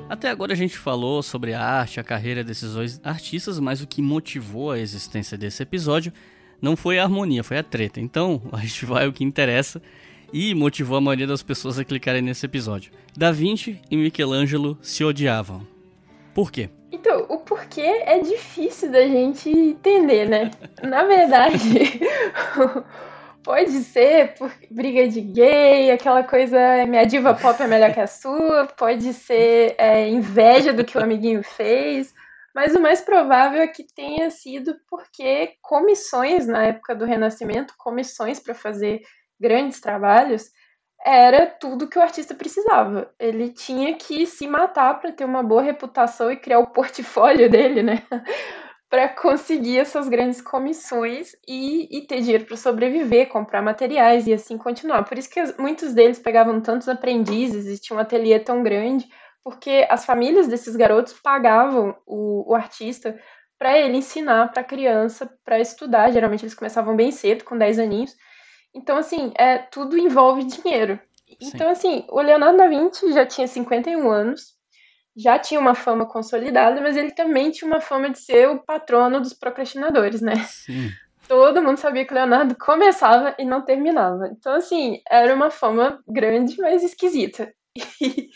Speaker 3: Até agora a gente falou sobre a arte, a carreira desses dois artistas, mas o que motivou a existência desse episódio não foi a harmonia, foi a treta. Então, a gente vai ao que interessa e motivou a maioria das pessoas a clicarem nesse episódio. Da Vinci e Michelangelo se odiavam. Por quê?
Speaker 4: Então, o porquê é difícil da gente entender, né? Na verdade, Pode ser por briga de gay, aquela coisa, minha diva pop é melhor que a sua, pode ser é, inveja do que o amiguinho fez, mas o mais provável é que tenha sido porque comissões na época do Renascimento, comissões para fazer grandes trabalhos, era tudo que o artista precisava. Ele tinha que se matar para ter uma boa reputação e criar o portfólio dele, né? para conseguir essas grandes comissões e, e ter dinheiro para sobreviver, comprar materiais e assim continuar. Por isso que muitos deles pegavam tantos aprendizes e um ateliê tão grande, porque as famílias desses garotos pagavam o, o artista para ele ensinar para a criança para estudar. Geralmente eles começavam bem cedo, com 10 aninhos. Então, assim, é, tudo envolve dinheiro. Sim. Então, assim, o Leonardo da Vinci já tinha 51 anos, já tinha uma fama consolidada, mas ele também tinha uma fama de ser o patrono dos procrastinadores, né? Sim. Todo mundo sabia que o Leonardo começava e não terminava. Então, assim, era uma fama grande, mas esquisita. E,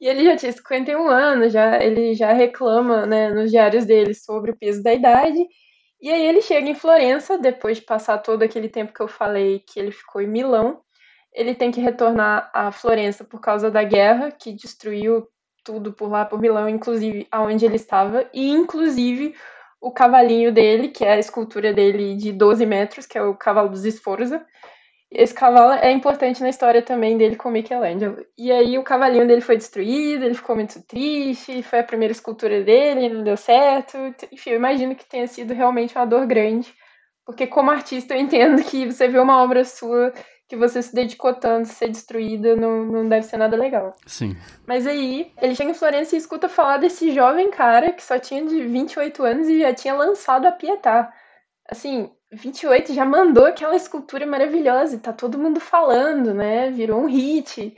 Speaker 4: e ele já tinha 51 anos, já, ele já reclama né, nos diários dele sobre o peso da idade. E aí ele chega em Florença, depois de passar todo aquele tempo que eu falei que ele ficou em Milão. Ele tem que retornar a Florença por causa da guerra que destruiu tudo por lá, por Milão, inclusive aonde ele estava, e inclusive o cavalinho dele, que é a escultura dele de 12 metros, que é o cavalo dos Sforza. Esse cavalo é importante na história também dele com Michelangelo. E aí o cavalinho dele foi destruído, ele ficou muito triste, foi a primeira escultura dele, não deu certo. Enfim, eu imagino que tenha sido realmente uma dor grande, porque como artista eu entendo que você vê uma obra sua que você se dedicou tanto, ser destruída, não, não deve ser nada legal.
Speaker 3: Sim.
Speaker 4: Mas aí, ele chega em Florença e escuta falar desse jovem cara que só tinha de 28 anos e já tinha lançado a Pietà. Assim, 28 já mandou aquela escultura maravilhosa e tá todo mundo falando, né? Virou um hit.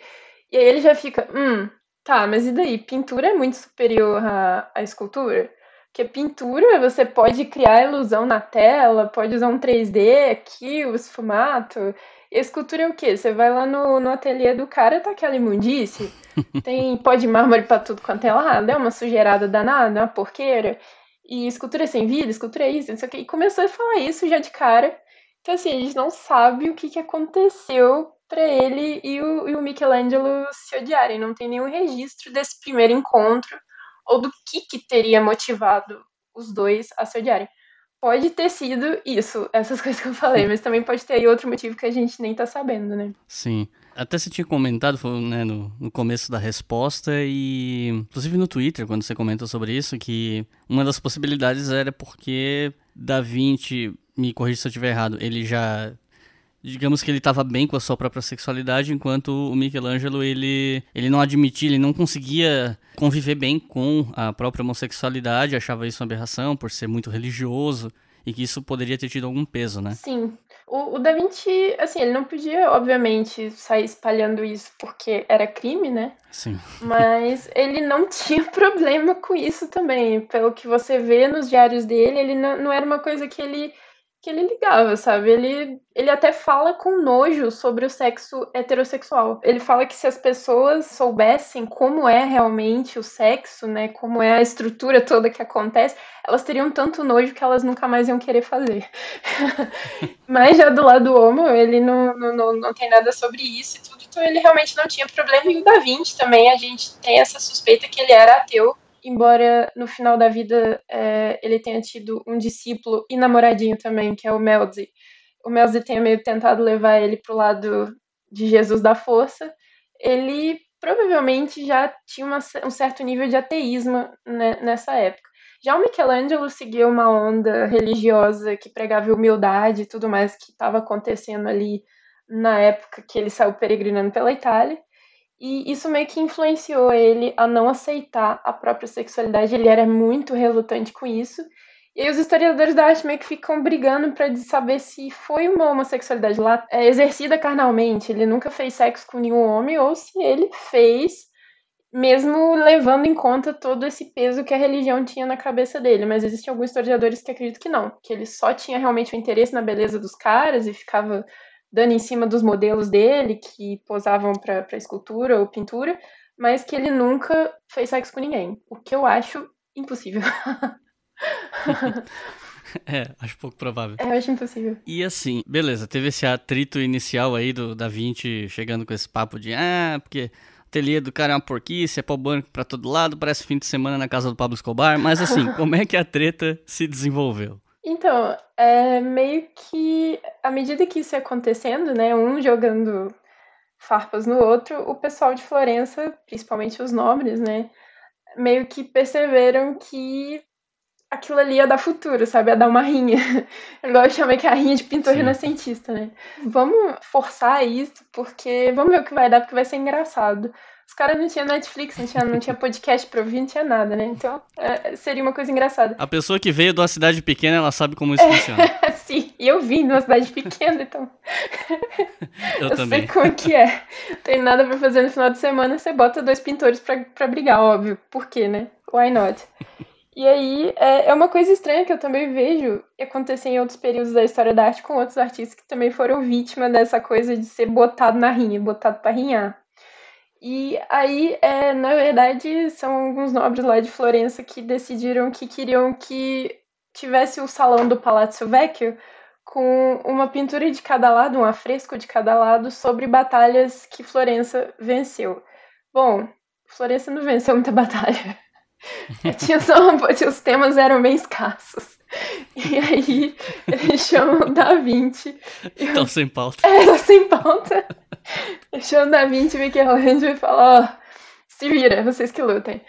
Speaker 4: E aí ele já fica, hum, tá, mas e daí? Pintura é muito superior à, à escultura? Porque pintura você pode criar ilusão na tela, pode usar um 3D aqui, o esfumato. Escultura é o quê? Você vai lá no, no ateliê do cara, tá aquela imundice. Tem pó de mármore pra tudo quanto é lado, é uma sujeirada danada, uma porqueira. E escultura sem vida, escultura é isso, não sei o quê. E começou a falar isso já de cara. Então, assim, a gente não sabe o que, que aconteceu para ele e o, e o Michelangelo se odiarem. Não tem nenhum registro desse primeiro encontro ou do que, que teria motivado os dois a se odiarem pode ter sido isso, essas coisas que eu falei, mas também pode ter aí outro motivo que a gente nem tá sabendo, né?
Speaker 3: Sim. Até você tinha comentado né, no, no começo da resposta e inclusive no Twitter, quando você comentou sobre isso, que uma das possibilidades era porque Da Vinci, me corrija se eu estiver errado, ele já digamos que ele estava bem com a sua própria sexualidade, enquanto o Michelangelo ele, ele não admitia, ele não conseguia conviver bem com a própria homossexualidade, achava isso uma aberração por ser muito religioso e que isso poderia ter tido algum peso, né?
Speaker 4: Sim. O, o Da Vinci, assim, ele não podia, obviamente, sair espalhando isso porque era crime, né?
Speaker 3: Sim.
Speaker 4: Mas ele não tinha problema com isso também. Pelo que você vê nos diários dele, ele não, não era uma coisa que ele que ele ligava, sabe? Ele, ele até fala com nojo sobre o sexo heterossexual. Ele fala que se as pessoas soubessem como é realmente o sexo, né, como é a estrutura toda que acontece, elas teriam tanto nojo que elas nunca mais iam querer fazer. Mas já do lado do homo, ele não, não, não, não tem nada sobre isso e tudo, então ele realmente não tinha problema. E o Da Vinci também, a gente tem essa suspeita que ele era ateu embora no final da vida é, ele tenha tido um discípulo e namoradinho também, que é o Melzi. O Melzi tenha meio tentado levar ele para o lado de Jesus da força. Ele provavelmente já tinha uma, um certo nível de ateísmo né, nessa época. Já o Michelangelo seguia uma onda religiosa que pregava humildade e tudo mais que estava acontecendo ali na época que ele saiu peregrinando pela Itália. E isso meio que influenciou ele a não aceitar a própria sexualidade. Ele era muito relutante com isso. E os historiadores da arte meio que ficam brigando para saber se foi uma homossexualidade lá é, exercida carnalmente. Ele nunca fez sexo com nenhum homem ou se ele fez mesmo levando em conta todo esse peso que a religião tinha na cabeça dele. Mas existem alguns historiadores que acreditam que não, que ele só tinha realmente o um interesse na beleza dos caras e ficava dando em cima dos modelos dele que posavam para escultura ou pintura, mas que ele nunca fez sexo com ninguém, o que eu acho impossível.
Speaker 3: É, acho pouco provável.
Speaker 4: É, eu acho impossível.
Speaker 3: E assim, beleza, teve esse atrito inicial aí do Da Vinci chegando com esse papo de ah, porque ateliê do cara é uma porquice, é pau banco pra todo lado, parece fim de semana na casa do Pablo Escobar. Mas assim, como é que a treta se desenvolveu?
Speaker 4: Então, é meio que à medida que isso ia acontecendo, né, um jogando farpas no outro, o pessoal de Florença, principalmente os nobres, né, meio que perceberam que aquilo ali ia dar futuro, sabe? Ia dar uma rinha. Igual eu chamei que é a rinha de pintor Sim. renascentista, né? Vamos forçar isso, porque vamos ver o que vai dar, porque vai ser engraçado. Os caras não tinham Netflix, não tinha, não tinha podcast pra ouvir, não tinha nada, né? Então, é, seria uma coisa engraçada.
Speaker 3: A pessoa que veio de uma cidade pequena, ela sabe como isso é, funciona.
Speaker 4: Sim, e eu vim de uma cidade pequena, então.
Speaker 3: eu, eu também.
Speaker 4: sei como que é. Não tem nada pra fazer no final de semana, você bota dois pintores pra, pra brigar, óbvio. Por quê, né? Why not? E aí, é, é uma coisa estranha que eu também vejo acontecer em outros períodos da história da arte com outros artistas que também foram vítimas dessa coisa de ser botado na rinha, botado para rinhar. E aí, é, na verdade, são alguns nobres lá de Florença que decidiram que queriam que tivesse o salão do Palazzo Vecchio com uma pintura de cada lado, um afresco de cada lado sobre batalhas que Florença venceu. Bom, Florença não venceu muita batalha. tinha só, os temas eram bem escassos. E aí eles chamam Da Vinci.
Speaker 3: Estão sem pauta.
Speaker 4: É, sem pauta. Chamam Da Vinci e Michelangelo e falam, ó, se vira, vocês que lutem.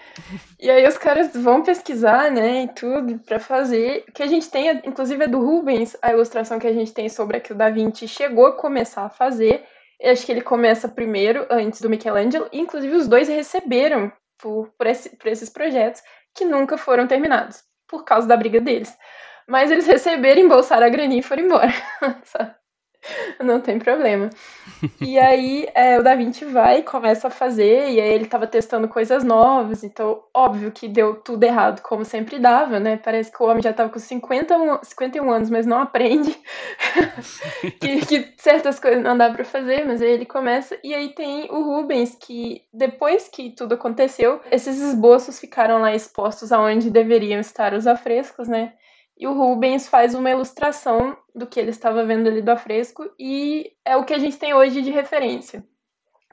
Speaker 4: E aí os caras vão pesquisar, né, e tudo, pra fazer. O que a gente tem, inclusive é do Rubens, a ilustração que a gente tem sobre aquilo Da Vinci chegou a começar a fazer. Eu acho que ele começa primeiro, antes do Michelangelo. E, inclusive, os dois receberam por, por, esse, por esses projetos que nunca foram terminados, por causa da briga deles. Mas eles receberam, embolsaram a graninha e foram embora. Não tem problema. E aí é, o Da Vinci vai e começa a fazer, e aí ele estava testando coisas novas, então óbvio que deu tudo errado, como sempre dava, né? Parece que o homem já estava com 50, 51 anos, mas não aprende que, que, certas coisas não dá para fazer, mas aí ele começa. E aí tem o Rubens, que depois que tudo aconteceu, esses esboços ficaram lá expostos aonde deveriam estar os afrescos, né? E o Rubens faz uma ilustração do que ele estava vendo ali do afresco e é o que a gente tem hoje de referência.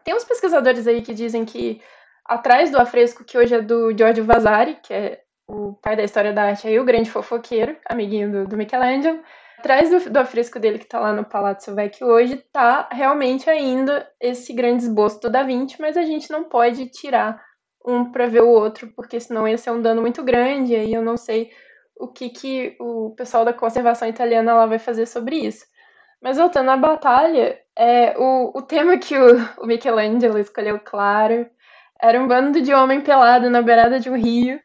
Speaker 4: Tem uns pesquisadores aí que dizem que atrás do afresco, que hoje é do Giorgio Vasari, que é o pai da história da arte, aí o grande fofoqueiro, amiguinho do, do Michelangelo, atrás do, do afresco dele que está lá no Palazzo Vecchio hoje, tá realmente ainda esse grande esboço do Da Vinci, mas a gente não pode tirar um para ver o outro, porque senão ia ser um dano muito grande, aí eu não sei o que, que o pessoal da conservação italiana lá vai fazer sobre isso. Mas voltando à batalha, é, o, o tema que o, o Michelangelo escolheu, claro, era um bando de homem pelado na beirada de um rio,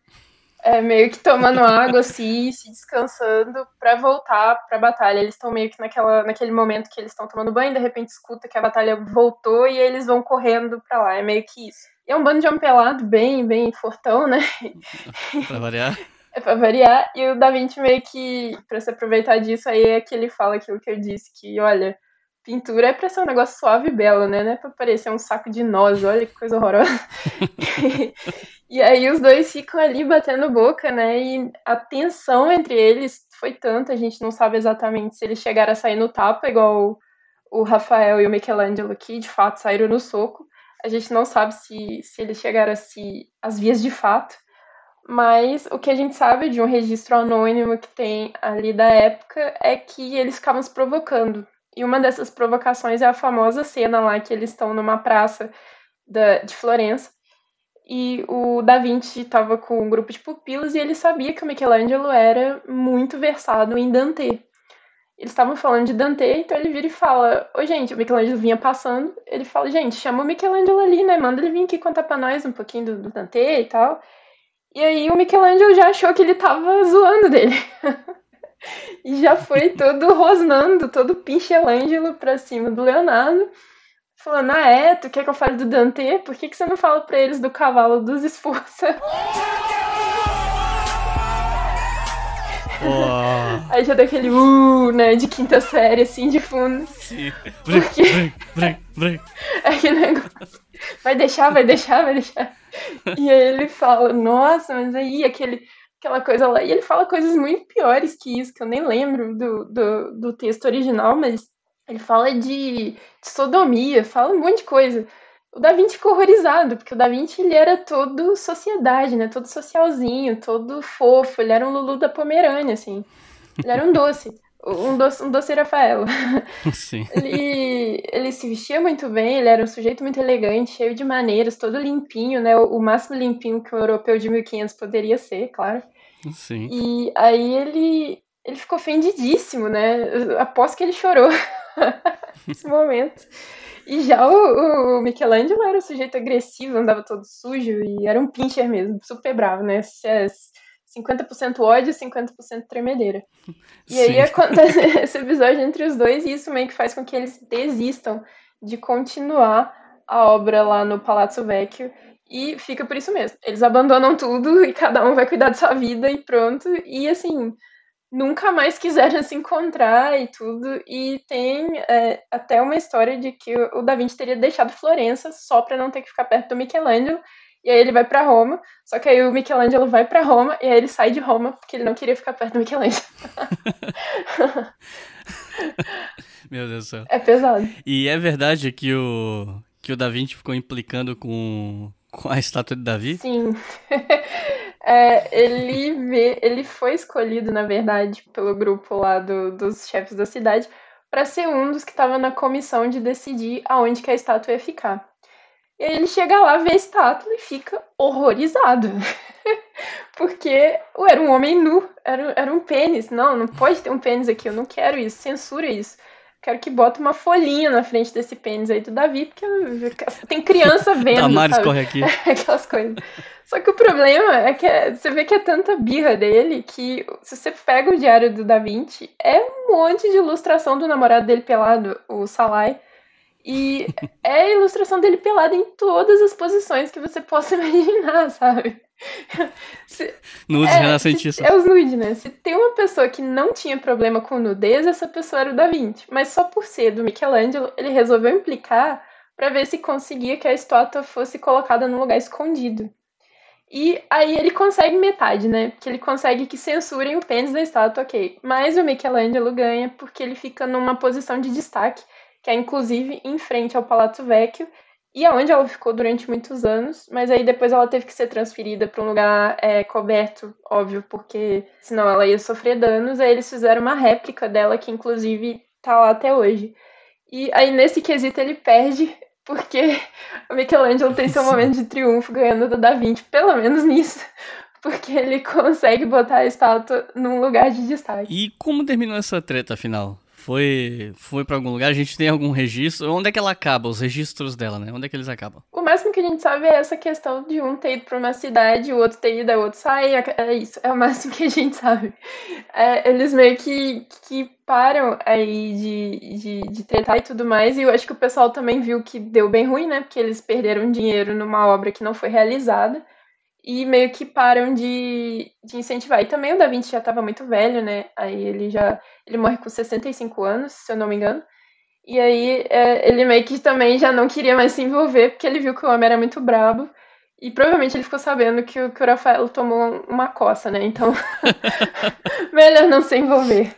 Speaker 4: é, meio que tomando água assim, se descansando para voltar para a batalha. Eles estão meio que naquela, naquele momento que eles estão tomando banho, de repente escuta que a batalha voltou e eles vão correndo para lá. É meio que isso. E é um bando de homem pelado, bem, bem fortão, né?
Speaker 3: pra variar.
Speaker 4: É pra variar. E o Da Vinci meio que, pra se aproveitar disso, aí é que ele fala aquilo que eu disse, que, olha, pintura é pra ser um negócio suave e belo, né? Não é pra parecer um saco de nós, olha que coisa horrorosa. e aí os dois ficam ali batendo boca, né? E a tensão entre eles foi tanta, a gente não sabe exatamente se eles chegaram a sair no tapa, igual o, o Rafael e o Michelangelo aqui, de fato, saíram no soco. A gente não sabe se, se eles chegaram a se as vias de fato. Mas o que a gente sabe de um registro anônimo que tem ali da época é que eles ficavam se provocando. E uma dessas provocações é a famosa cena lá que eles estão numa praça da, de Florença. e o Da Vinci estava com um grupo de pupilos e ele sabia que o Michelangelo era muito versado em Dante. Eles estavam falando de Dante, então ele vira e fala: Ô gente, o Michelangelo vinha passando. Ele fala: Gente, chama o Michelangelo ali, né? Manda ele vir aqui contar pra nós um pouquinho do, do Dante e tal. E aí o Michelangelo já achou que ele tava zoando dele. e já foi todo rosnando, todo pinchelângelo pra cima do Leonardo. Falando, ah é, tu quer que eu fale do Dante? Por que, que você não fala pra eles do cavalo dos Esforça?
Speaker 3: Oh.
Speaker 4: Aí já dá aquele uh, né, de quinta série, assim, de fundo.
Speaker 3: Sim.
Speaker 4: Porque-
Speaker 3: Brem, brem, brem.
Speaker 4: Aquele negócio. Vai deixar, vai deixar, vai deixar. E aí ele fala, nossa, mas aí aquele, aquela coisa lá. E ele fala coisas muito piores que isso, que eu nem lembro do, do, do texto original, mas ele fala de, de sodomia, fala um monte de coisa. O Da Vinci ficou horrorizado, porque o Da Vinci ele era todo sociedade, né? Todo socialzinho, todo fofo. Ele era um Lulu da Pomerânia, assim. Ele era um doce. Um doce, um doce Rafael.
Speaker 3: Sim.
Speaker 4: Ele, ele se vestia muito bem, ele era um sujeito muito elegante, cheio de maneiras, todo limpinho, né? O, o máximo limpinho que um europeu de 1500 poderia ser, claro.
Speaker 3: Sim.
Speaker 4: E aí ele, ele ficou ofendidíssimo, né? Após que ele chorou nesse momento. E já o, o Michelangelo era um sujeito agressivo, andava todo sujo e era um pincher mesmo, super bravo, né? Se 50% ódio e 50% tremedeira. E aí
Speaker 3: Sim.
Speaker 4: acontece esse episódio entre os dois, e isso meio que faz com que eles desistam de continuar a obra lá no Palazzo Vecchio. E fica por isso mesmo. Eles abandonam tudo e cada um vai cuidar de sua vida e pronto. E assim, nunca mais quiseram se encontrar e tudo. E tem é, até uma história de que o Da Vinci teria deixado Florença só para não ter que ficar perto do Michelangelo. E aí ele vai para Roma, só que aí o Michelangelo vai para Roma e aí ele sai de Roma porque ele não queria ficar perto do Michelangelo.
Speaker 3: Meu Deus do céu.
Speaker 4: É pesado.
Speaker 3: E é verdade que o que o Da Vinci ficou implicando com, com a estátua de Davi?
Speaker 4: Sim. É, ele, vê, ele foi escolhido, na verdade, pelo grupo lá do- dos chefes da cidade para ser um dos que estava na comissão de decidir aonde que a estátua ia ficar. E aí ele chega lá, vê a estátua e fica horrorizado. Porque ué, era um homem nu, era, era um pênis. Não, não pode ter um pênis aqui, eu não quero isso, censura isso. Quero que bota uma folhinha na frente desse pênis aí do Davi, porque tem criança vendo.
Speaker 3: Damares corre aqui.
Speaker 4: Aquelas coisas. Só que o problema é que é- você vê que é tanta birra dele que se você pega o diário do Da Vinci, é um monte de ilustração do namorado dele pelado, o Salai. E é a ilustração dele pelado em todas as posições que você possa imaginar, sabe? Se-
Speaker 3: Nudes
Speaker 4: é,
Speaker 3: renascentistas.
Speaker 4: É os nude, né? Se tem uma pessoa que não tinha problema com nudez, essa pessoa era o Da Vinci. Mas só por ser do Michelangelo, ele resolveu implicar para ver se conseguia que a estátua fosse colocada num lugar escondido. E aí ele consegue metade, né? Porque ele consegue que censurem o pênis da estátua, ok. Mas o Michelangelo ganha porque ele fica numa posição de destaque, que é inclusive em frente ao Palazzo Vecchio, e aonde ela ficou durante muitos anos, mas aí depois ela teve que ser transferida para um lugar é, coberto, óbvio, porque senão ela ia sofrer danos. Aí eles fizeram uma réplica dela que inclusive tá lá até hoje. E aí nesse quesito ele perde, porque o Michelangelo tem seu momento de triunfo ganhando do Da Vinci, pelo menos nisso, porque ele consegue botar a estátua num lugar de destaque.
Speaker 3: E como terminou essa treta afinal? Foi foi para algum lugar? A gente tem algum registro? Onde é que ela acaba? Os registros dela, né? Onde é que eles acabam?
Speaker 4: O máximo que a gente sabe é essa questão de um ter ido pra uma cidade, o outro ter ido, o outro sair. É isso, é o máximo que a gente sabe. É, eles meio que, que param aí de, de, de tretar e tudo mais, e eu acho que o pessoal também viu que deu bem ruim, né? Porque eles perderam dinheiro numa obra que não foi realizada. E meio que param de, de incentivar. E também o Da Vinci já estava muito velho, né? Aí ele já. Ele morre com 65 anos, se eu não me engano. E aí é, ele meio que também já não queria mais se envolver, porque ele viu que o homem era muito brabo. E provavelmente ele ficou sabendo que, o- que o Rafael tomou uma coça, né? Então, melhor não se envolver.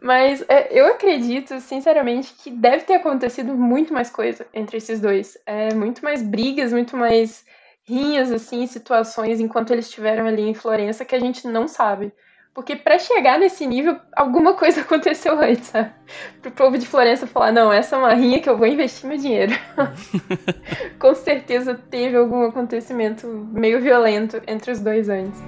Speaker 4: Mas é, eu acredito, sinceramente, que deve ter acontecido muito mais coisa entre esses dois. É, muito mais brigas, muito mais rinhas, assim, situações enquanto eles estiveram ali em Florença que a gente não sabe. Porque para chegar nesse nível, alguma coisa aconteceu antes, sabe? Pro povo de Florença falar, não, essa é uma rinha que eu vou investir meu dinheiro. Com certeza teve algum acontecimento meio violento entre os dois antes.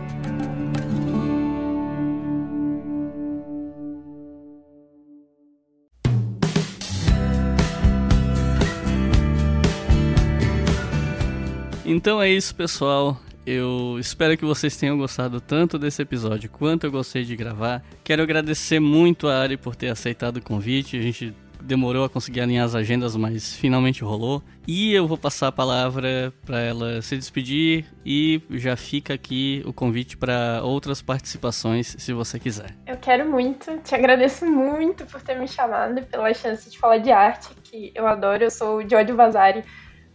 Speaker 3: Então é isso, pessoal. Eu espero que vocês tenham gostado tanto desse episódio quanto eu gostei de gravar. Quero agradecer muito a Ari por ter aceitado o convite. A gente demorou a conseguir alinhar as agendas, mas finalmente rolou. E eu vou passar a palavra para ela se despedir e já fica aqui o convite para outras participações, se você quiser.
Speaker 4: Eu quero muito, te agradeço muito por ter me chamado pela chance de falar de arte, que eu adoro. Eu sou o Giorgio Vasari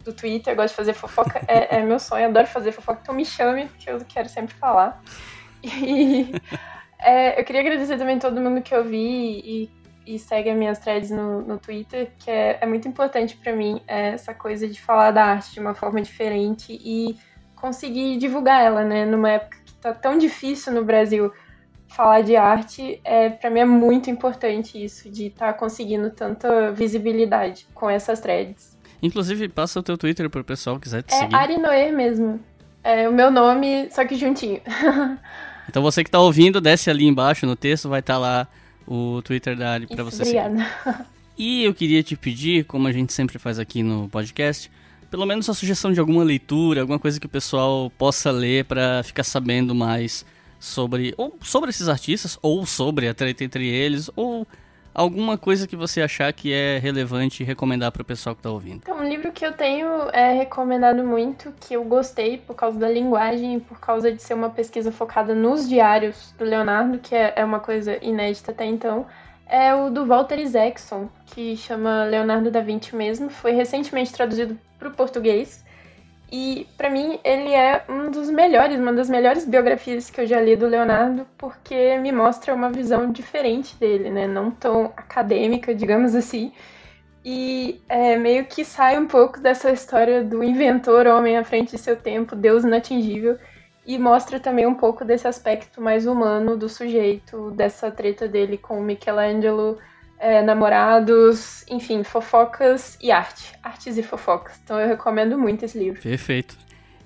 Speaker 4: do Twitter, gosto de fazer fofoca, é, é, meu sonho, adoro fazer fofoca, então me chame, que eu quero sempre falar. E é, eu queria agradecer também todo mundo que eu vi e, e segue as minhas threads no, no Twitter, que é, é muito importante para mim é essa coisa de falar da arte de uma forma diferente e conseguir divulgar ela, né? Numa época que tá tão difícil no Brasil falar de arte, é, para mim é muito importante isso, de estar tá conseguindo tanta visibilidade com essas threads.
Speaker 3: Inclusive, passa o teu Twitter pro pessoal que quiser te
Speaker 4: é
Speaker 3: seguir.
Speaker 4: É Arinoe mesmo. É o meu nome, só que juntinho.
Speaker 3: então você que tá ouvindo, desce ali embaixo no texto, vai estar tá lá o Twitter da Ari pra você
Speaker 4: obrigada.
Speaker 3: seguir. E eu queria te pedir, como a gente sempre faz aqui no podcast, pelo menos a sugestão de alguma leitura, alguma coisa que o pessoal possa ler para ficar sabendo mais sobre ou sobre esses artistas ou sobre a treta entre eles ou alguma coisa que você achar que é relevante recomendar para o pessoal que está ouvindo.
Speaker 4: Então, um livro que eu tenho é recomendado muito, que eu gostei por causa da linguagem e por causa de ser uma pesquisa focada nos diários do Leonardo, que é, é uma coisa inédita até então, é o do Walter Isaacson, que chama Leonardo da Vinci mesmo. Foi recentemente traduzido para o português e para mim ele é um dos melhores, uma das melhores biografias que eu já li do Leonardo, porque me mostra uma visão diferente dele, né? Não tão acadêmica, digamos assim. E é, meio que sai um pouco dessa história do inventor, homem à frente de seu tempo, Deus inatingível, e mostra também um pouco desse aspecto mais humano do sujeito, dessa treta dele com Michelangelo, é, namorados, enfim, fofocas e arte. Artes e fofocas. Então eu recomendo muito esse livro.
Speaker 3: Perfeito.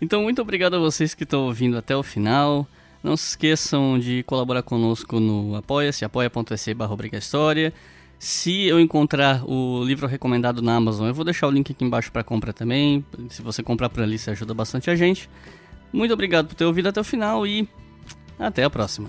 Speaker 3: Então, muito obrigado a vocês que estão ouvindo até o final. Não se esqueçam de colaborar conosco no Apoia-se, apoia.se História. Se eu encontrar o livro recomendado na Amazon, eu vou deixar o link aqui embaixo para compra também. Se você comprar por ali, você ajuda bastante a gente. Muito obrigado por ter ouvido até o final e até a próxima.